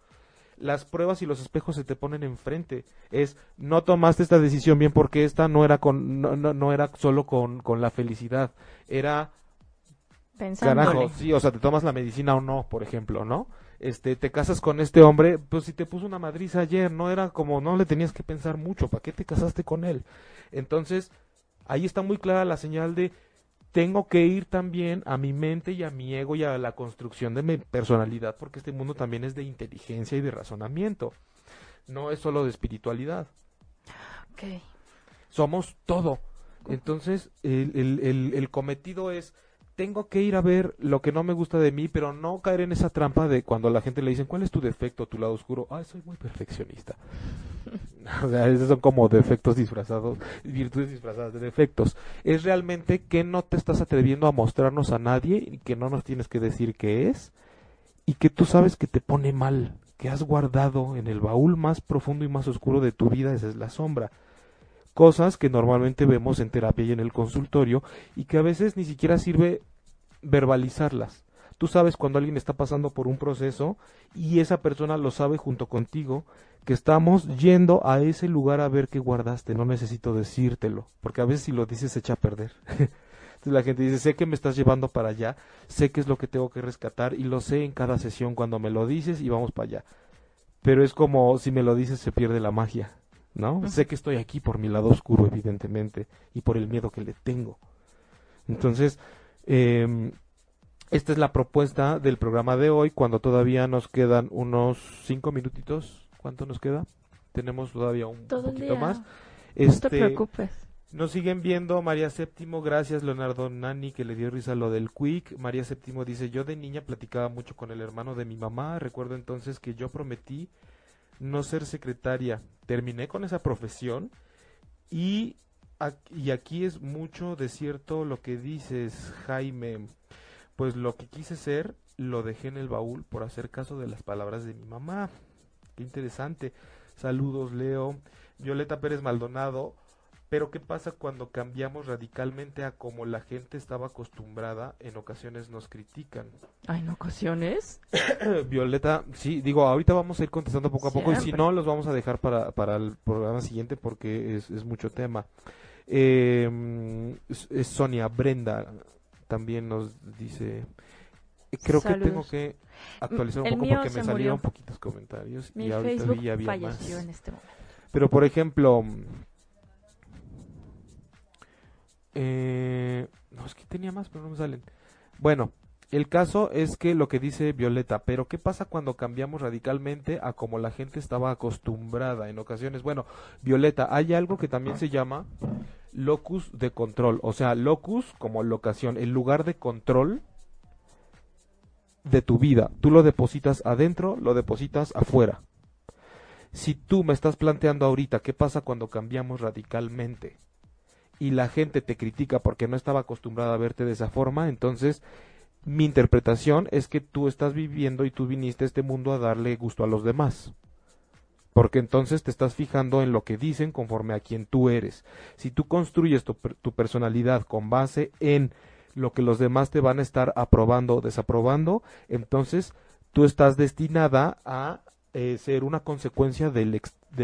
Las pruebas y los espejos se te ponen enfrente. Es, no tomaste esta decisión bien porque esta no era con, no, no, no era solo con, con la felicidad, era Pensándole. Carajo, sí, o sea, te tomas la medicina o no, por ejemplo, ¿no? Este, te casas con este hombre, pues si te puso una madriza ayer, no era como, no le tenías que pensar mucho, ¿para qué te casaste con él? Entonces, ahí está muy clara la señal de, tengo que ir también a mi mente y a mi ego y a la construcción de mi personalidad, porque este mundo también es de inteligencia y de razonamiento, no es solo de espiritualidad Ok. somos todo. Entonces, el, el- el- el cometido es tengo que ir a ver lo que no me gusta de mí, pero no caer en esa trampa de cuando a la gente le dicen, ¿cuál es tu defecto, tu lado oscuro? Ah, soy muy perfeccionista. o sea, esos son como defectos disfrazados, virtudes disfrazadas de defectos. Es realmente que no te estás atreviendo a mostrarnos a nadie y que no nos tienes que decir qué es y que tú sabes que te pone mal, que has guardado en el baúl más profundo y más oscuro de tu vida, esa es la sombra cosas que normalmente vemos en terapia y en el consultorio y que a veces ni siquiera sirve verbalizarlas. Tú sabes cuando alguien está pasando por un proceso y esa persona lo sabe junto contigo que estamos yendo a ese lugar a ver qué guardaste. No necesito decírtelo, porque a veces si lo dices se echa a perder. Entonces la gente dice, sé que me estás llevando para allá, sé qué es lo que tengo que rescatar y lo sé en cada sesión cuando me lo dices y vamos para allá. Pero es como si me lo dices se pierde la magia. ¿No? Sé que estoy aquí por mi lado oscuro, evidentemente, y por el miedo que le tengo. Entonces, eh, esta es la propuesta del programa de hoy, cuando todavía nos quedan unos cinco minutitos. ¿Cuánto nos queda? Tenemos todavía un poquito más. no te este, preocupes. Nos siguen viendo María Séptimo, gracias Leonardo Nani que le dio risa lo del Quick. María Séptimo dice, yo de niña platicaba mucho con el hermano de mi mamá, recuerdo entonces que yo prometí no ser secretaria. Terminé con esa profesión y, y aquí es mucho de cierto lo que dices, Jaime. Pues lo que quise ser lo dejé en el baúl por hacer caso de las palabras de mi mamá. Qué interesante. Saludos, Leo. Violeta Pérez Maldonado. Pero ¿qué pasa cuando cambiamos radicalmente a como la gente estaba acostumbrada? En ocasiones nos critican. ¿Hay en ocasiones? Violeta, sí, digo, ahorita vamos a ir contestando poco a poco y si no, los vamos a dejar para, para el programa siguiente porque es, es mucho tema. Eh, es Sonia Brenda también nos dice... Creo que tengo que actualizar un poco porque me salieron poquitos comentarios y ahorita Facebook ya había más. En este momento. Pero por ejemplo, eh, no, es que tenía más, pero no me salen. Bueno, el caso es que lo que dice Violeta, pero ¿qué pasa cuando cambiamos radicalmente a como la gente estaba acostumbrada en ocasiones? Bueno, Violeta, hay algo que también se llama locus de control, o sea, locus como locación, el lugar de control de tu vida. Tú lo depositas adentro, lo depositas afuera. Si tú me estás planteando ahorita qué pasa cuando cambiamos radicalmente, y la gente te critica porque no estaba acostumbrada a verte de esa forma, entonces mi interpretación es que tú estás viviendo y tú viniste a este mundo a darle gusto a los demás. Porque entonces te estás fijando en lo que dicen conforme a quien tú eres. Si tú construyes tu, personalidad con base en lo que los demás te van a estar aprobando o desaprobando, entonces tú estás destinada a eh, ser una consecuencia de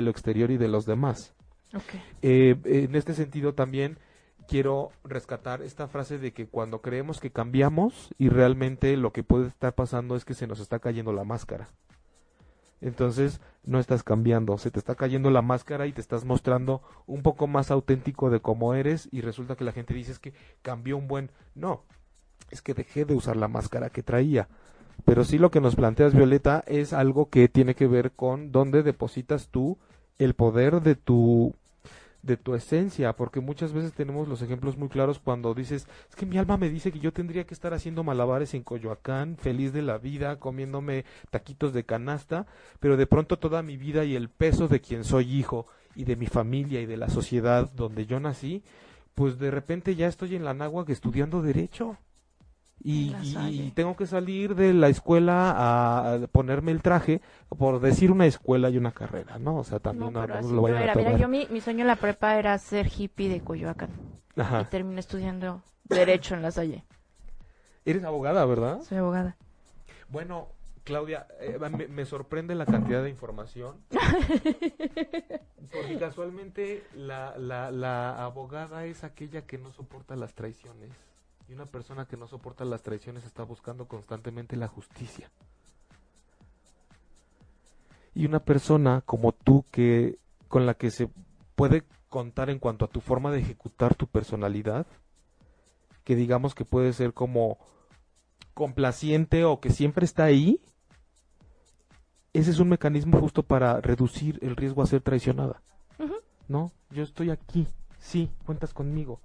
lo exterior y de los demás. Eh, en este sentido también quiero rescatar esta frase de que cuando creemos que cambiamos y realmente lo que puede estar pasando es que se nos está cayendo la máscara. Entonces no estás cambiando, se te está cayendo la máscara y te estás mostrando un poco más auténtico de cómo eres y resulta que la gente dice es que cambió un buen... No, es que dejé de usar la máscara que traía. Pero sí lo que nos planteas, Violeta, es algo que tiene que ver con dónde depositas tú el poder de tu de tu esencia, porque muchas veces tenemos los ejemplos muy claros cuando dices, es que mi alma me dice que yo tendría que estar haciendo malabares en Coyoacán, feliz de la vida, comiéndome taquitos de canasta, pero de pronto toda mi vida y el peso de quien soy hijo y de mi familia y de la sociedad donde yo nací, pues de repente ya estoy en la náhuatl estudiando derecho. Y, tengo que salir de la escuela a, ponerme el traje por decir una escuela y una carrera, ¿no? O sea, también no, lo vayan a Mira, yo mi, sueño en la prepa era ser hippie de Coyoacán. Y terminé estudiando Derecho en la Salle. Eres abogada, ¿verdad? Soy abogada. Bueno, Claudia, eh, me, sorprende la cantidad de información. Porque casualmente la, la, la abogada es aquella que no soporta las traiciones. Y una persona que no soporta las traiciones está buscando constantemente la justicia. Y una persona como tú que con la que se puede contar en cuanto a tu forma de ejecutar tu personalidad, que digamos que puede ser como complaciente o que siempre está ahí, ese es un mecanismo justo para reducir el riesgo a ser traicionada. ¿No? Yo estoy aquí, sí, cuentas conmigo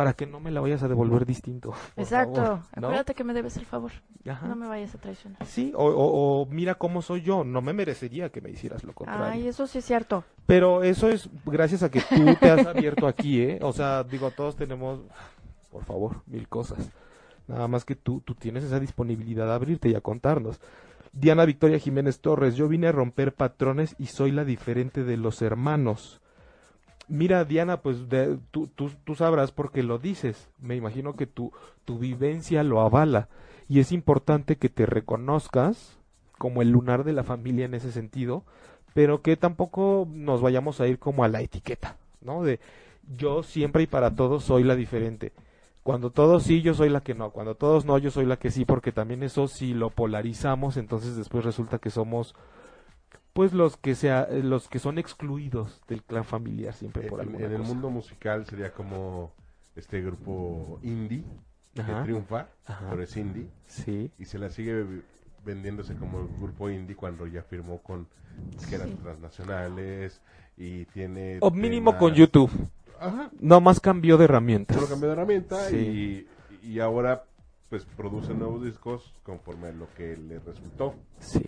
para que no me la vayas a devolver distinto. Exacto. favor, ¿no? Acuérdate que me debes el favor. Ajá. No me vayas a traicionar. Sí, o, o- o mira cómo soy yo, no me merecería que me hicieras lo contrario. Ay, eso sí es cierto. Pero eso es gracias a que tú te has abierto aquí, ¿eh? O sea, digo, todos tenemos, por favor, mil cosas. Nada más que tú, tú tienes esa disponibilidad de abrirte y a contarnos. Diana Victoria Jiménez Torres, yo vine a romper patrones y soy la diferente de los hermanos. Mira, Diana, pues de- tú, tú, tú sabrás por qué lo dices. Me imagino que tu, tu vivencia lo avala. Y es importante que te reconozcas como el lunar de la familia en ese sentido, pero que tampoco nos vayamos a ir como a la etiqueta, ¿no? De yo siempre y para todos soy la diferente. Cuando todos sí, yo soy la que no. Cuando todos no, yo soy la que sí, porque también eso si lo polarizamos, entonces después resulta que somos pues los que sea los que son excluidos del clan familiar siempre por En, alguna en el cosa. mundo musical sería como este grupo indie que triunfa, Ajá. pero es indie Sí. y se la sigue vendiéndose como el grupo indie cuando ya firmó con disqueras Sí. transnacionales y tiene O mínimo con YouTube. Ajá, No más cambió de herramientas. solo cambió de herramienta Sí. y, y ahora pues produce nuevos discos conforme a lo que le resultó. Sí.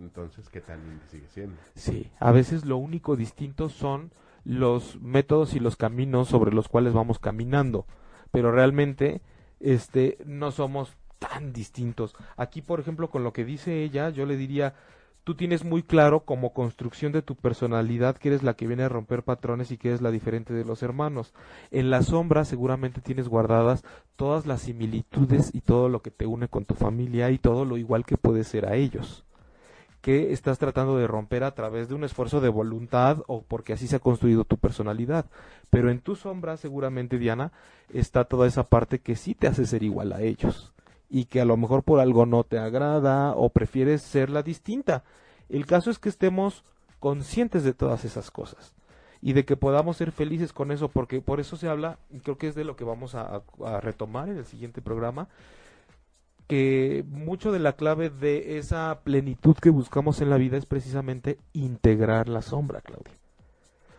Entonces, ¿qué tan sigue siendo? Sí, a veces lo único distinto son los métodos y los caminos sobre los cuales vamos caminando, pero realmente este no somos tan distintos. Aquí, por ejemplo, con lo que dice ella, yo le diría, tú tienes muy claro como construcción de tu personalidad que eres la que viene a romper patrones y que eres la diferente de los hermanos. En la sombra seguramente tienes guardadas todas las similitudes y todo lo que te une con tu familia y todo lo igual que puede ser a ellos que estás tratando de romper a través de un esfuerzo de voluntad o porque así se ha construido tu personalidad. Pero en tu sombra, seguramente, Diana, está toda esa parte que sí te hace ser igual a ellos y que a lo mejor por algo no te agrada o prefieres ser la distinta. El caso es que estemos conscientes de todas esas cosas y de que podamos ser felices con eso, porque por eso se habla, creo que es de lo que vamos a retomar en el siguiente programa, que mucho de la clave de esa plenitud que buscamos en la vida es precisamente integrar la sombra, Claudia.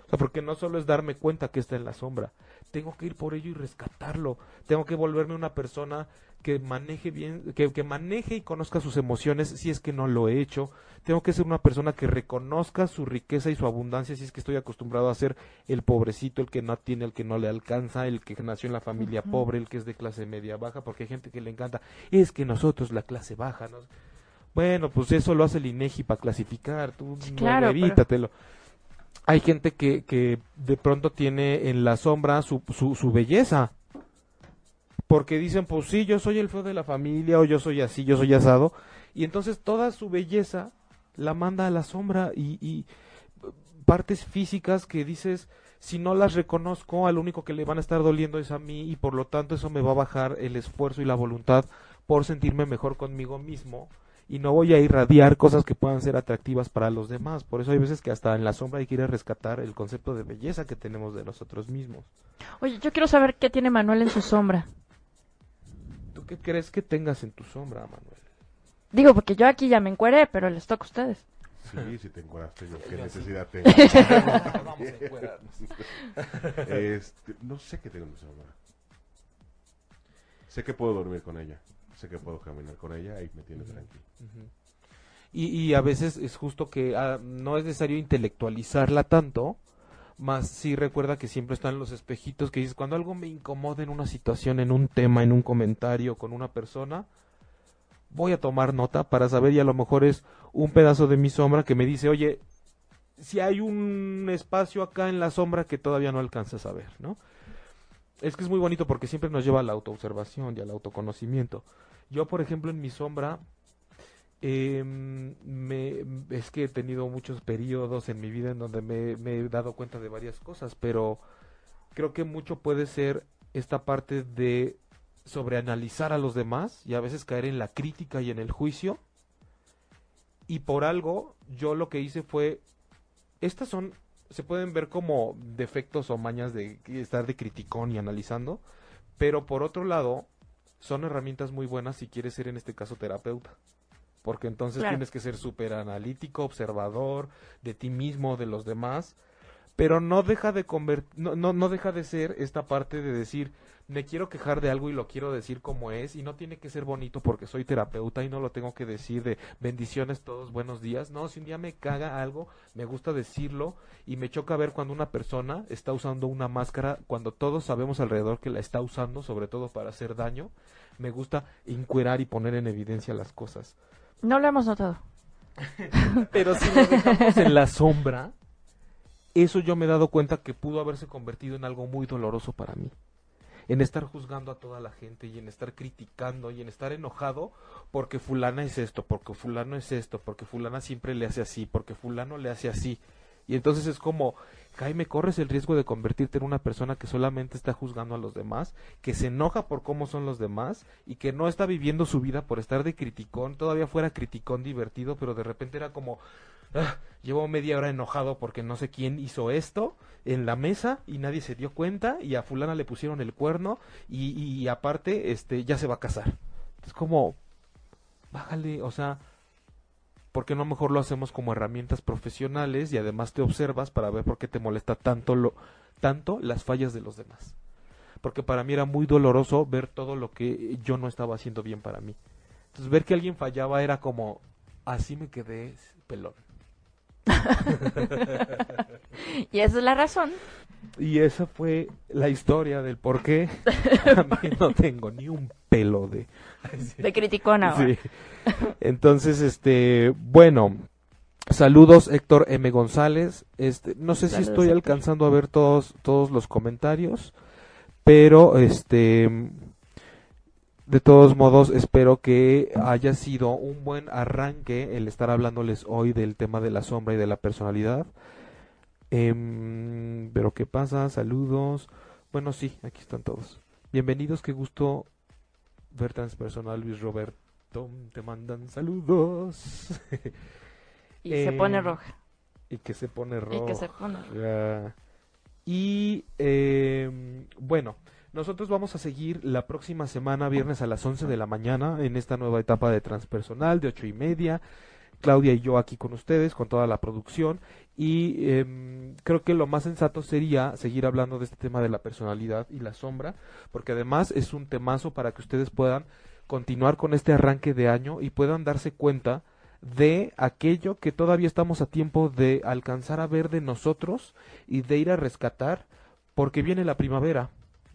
O sea, porque no solo es darme cuenta que está en la sombra, tengo que ir por ello y rescatarlo, tengo que volverme una persona que maneje bien, que, que maneje y conozca sus emociones si es que no lo he hecho, tengo que ser una persona que reconozca su riqueza y su abundancia si es que estoy acostumbrado a ser el pobrecito, el que no tiene, el que no le alcanza, el que nació en la familia pobre, el que es de clase media baja, porque hay gente que le encanta, es que nosotros la clase baja, ¿no? Bueno, pues eso lo hace el INEGI para clasificar, tú Sí, no, claro, pero- evítatelo. Hay gente que, que de pronto tiene en la sombra su, su, su belleza. Porque dicen, pues sí, yo soy el feo de la familia, o yo soy así, yo soy asado. Y entonces toda su belleza la manda a la sombra y, y partes físicas que dices, si no las reconozco, al único que le van a estar doliendo es a mí y por lo tanto eso me va a bajar el esfuerzo y la voluntad por sentirme mejor conmigo mismo y no voy a irradiar cosas que puedan ser atractivas para los demás. Por eso hay veces que hasta en la sombra hay que ir a rescatar el concepto de belleza que tenemos de nosotros mismos. Oye, yo quiero saber qué tiene Manuel en su sombra. ¿Tú qué crees que tengas en tu sombra, Manuel? Digo, porque yo aquí ya me encueré, pero les toca a ustedes. Sí, si te encuadraste yo, qué Yo sí. necesidad tengo. Vamos a encuerarnos. Este, no sé qué tengo en mi sombra. Sé que puedo dormir con ella. Sé que puedo caminar con ella y me tiene tranquilo. Y, y a veces es justo que ah, no es necesario intelectualizarla tanto, más sí recuerda que siempre están los espejitos que dices, cuando algo me incomoda en una situación, en un tema, en un comentario con una persona, voy a tomar nota para saber y a lo mejor es un pedazo de mi sombra que me dice, oye, si hay un espacio acá en la sombra que todavía no alcanzas a ver, ¿no? Es que es muy bonito porque siempre nos lleva a la autoobservación y al autoconocimiento. Yo, por ejemplo, en mi sombra, em, me, es que he tenido muchos periodos en mi vida en donde me, me he dado cuenta de varias cosas, pero creo que mucho puede ser esta parte de sobreanalizar a los demás y a veces caer en la crítica y en el juicio. Y por algo, yo lo que hice fue, estas son, se pueden ver como defectos o mañas de estar de criticón y analizando, pero por otro lado, son herramientas muy buenas si quieres ser en este caso terapeuta. Porque entonces Claro. tienes que ser súper analítico, observador de ti mismo, de los demás, pero no deja de convert- no, no, no deja de ser esta parte de decir, me quiero quejar de algo y lo quiero decir como es y no tiene que ser bonito porque soy terapeuta y no lo tengo que decir de bendiciones todos, buenos días. No, si un día me caga algo, me gusta decirlo y me choca ver cuando una persona está usando una máscara cuando todos sabemos alrededor que la está usando, sobre todo para hacer daño. Me gusta encuerar y poner en evidencia las cosas. No lo hemos notado. Pero si lo dejamos en la sombra, eso yo me he dado cuenta que pudo haberse convertido en algo muy doloroso para mí en estar juzgando a toda la gente y en estar criticando y en estar enojado porque fulana es esto, porque fulano es esto, porque fulana siempre le hace así, porque fulano le hace así. Y entonces es como, Jaime, corres el riesgo de convertirte en una persona que solamente está juzgando a los demás, que se enoja por cómo son los demás y que no está viviendo su vida por estar de criticón, todavía fuera criticón divertido, pero de repente era como, ah, llevo media hora enojado porque no sé quién hizo esto en la mesa y nadie se dio cuenta y a fulana le pusieron el cuerno y, aparte este ya se va a casar. Es como bájale, o sea, ¿por qué no mejor lo hacemos como herramientas profesionales y además te observas para ver por qué te molesta tanto lo tanto las fallas de los demás? Porque para mí era muy doloroso ver todo lo que yo no estaba haciendo bien para mí. Entonces ver que alguien fallaba era como así me quedé pelón. Y esa es la razón. Y esa fue la historia del por qué también no tengo ni un pelo de... De criticona. Sí. Entonces, este, bueno, saludos Héctor M. González. Este, no sé si estoy alcanzando a ver todos, todos los comentarios, pero este de todos modos, espero que haya sido un buen arranque el estar hablándoles hoy del tema de la sombra y de la personalidad. Em, pero ¿qué pasa? Saludos. Bueno, sí, aquí están todos. Bienvenidos, qué gusto ver transpersonal Luis Roberto. Te mandan saludos. y se pone Em, roja. Y que se pone roja. Y que se pone roja. Y em, bueno, nosotros vamos a seguir la próxima semana, viernes a las 11 de la mañana, en esta nueva etapa de transpersonal de ocho y media. Claudia y yo aquí con ustedes, con toda la producción. Y em, creo que lo más sensato sería seguir hablando de este tema de la personalidad y la sombra, porque además es un temazo para que ustedes puedan continuar con este arranque de año y puedan darse cuenta de aquello que todavía estamos a tiempo de alcanzar a ver de nosotros y de ir a rescatar, porque viene la primavera.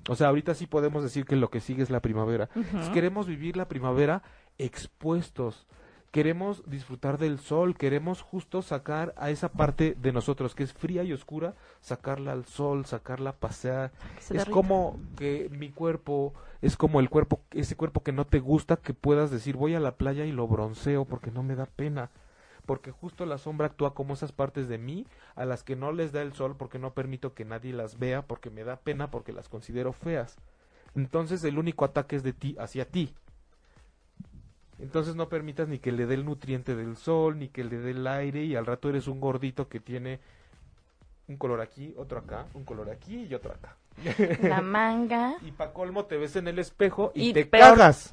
O sea, ahorita sí podemos decir que lo que sigue es la primavera. Entonces, queremos vivir la primavera expuestos. Queremos disfrutar del sol, queremos justo sacar a esa parte de nosotros que es fría y oscura, sacarla al sol, sacarla a pasear. Se Es derrita. como que mi cuerpo, es como el cuerpo, ese cuerpo que no te gusta, que puedas decir voy a la playa y lo bronceo porque no me da pena. Porque justo la sombra actúa como esas partes de mí a las que no les da el sol porque no permito que nadie las vea, porque me da pena, porque las considero feas. Entonces el único ataque es de ti hacia ti. Entonces no permitas ni que le dé el nutriente del sol, ni que le dé el aire y al rato eres un gordito que tiene un color aquí, otro acá, un color aquí y otro acá. La manga. Y pa' colmo te ves en el espejo y, Y te peor. cagas.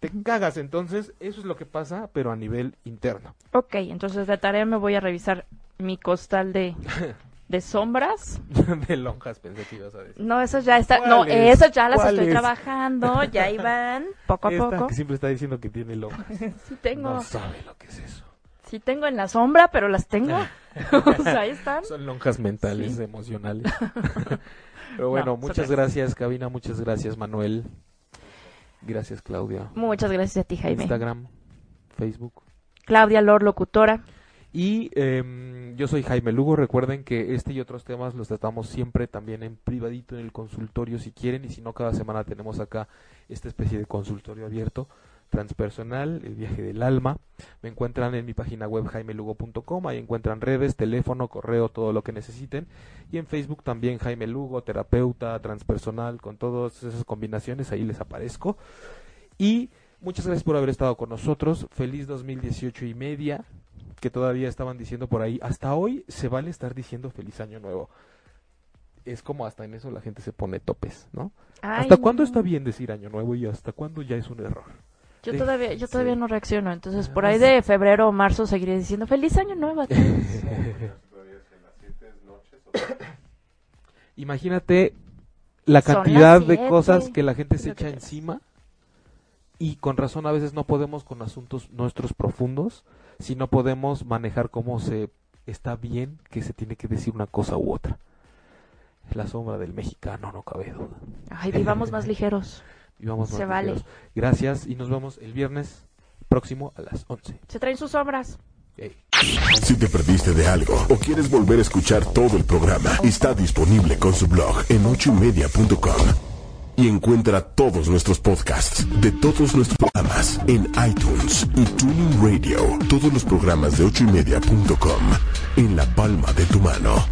Te cagas. Entonces, eso es lo que pasa, pero a nivel interno. Ok, entonces de tarea me voy a revisar mi costal de, de sombras. de lonjas pensé que ibas a decir. No, esas ya está, no, ¿Cuáles? esas ya las estoy trabajando, ya iban poco a Esta poco. que siempre está diciendo que tiene lonjas. Sí tengo, No sabe lo que es eso. sí tengo en la sombra, pero las tengo. o sea, ahí están. Son lonjas mentales, Sí. emocionales. pero bueno, No, muchas gracias, Cabina. Muchas gracias, Manuel. Gracias, Claudia. Muchas gracias a ti, Jaime. Instagram, Facebook. Claudia Lor, locutora. Y em, yo soy Jaime Lugo. Recuerden que este y otros temas los tratamos siempre también en privadito en el consultorio si quieren. Y si no, cada semana tenemos acá esta especie de consultorio abierto, transpersonal, el viaje del alma. Me encuentran en mi página web jaimelugo.com. Ahí encuentran redes, teléfono, correo, todo lo que necesiten. Y en Facebook también Jaime Lugo, terapeuta, transpersonal, con todas esas combinaciones. Ahí les aparezco. Y muchas gracias por haber estado con nosotros. Feliz 2018 y media que todavía estaban diciendo por ahí, hasta hoy se vale estar diciendo feliz año nuevo. Es como hasta en eso la gente se pone topes, ¿no? Ay, ¿Hasta cuándo está bien decir año nuevo y hasta cuándo ya es un error? Yo todavía, yo sí. todavía no reacciono, entonces por Ah, ahí sí. de febrero o marzo seguiré diciendo feliz año nuevo Imagínate la cantidad de cosas que la gente se echa encima y con razón a veces no podemos con asuntos nuestros profundos si no podemos manejar cómo se está bien que se tiene que decir una cosa u otra. La sombra del mexicano, no cabe duda. Ay, vivamos más ligeros. Y vamos Se vale. Gracias y nos vemos el viernes próximo a las 11. Se traen sus sombras. Ey. Si te perdiste de algo o quieres volver a escuchar todo el programa, está disponible con su blog en ochoymedia.com. Y encuentra todos nuestros podcasts de todos nuestros programas en iTunes y Tuning Radio. Todos los programas de ochoymedia.com en la palma de tu mano.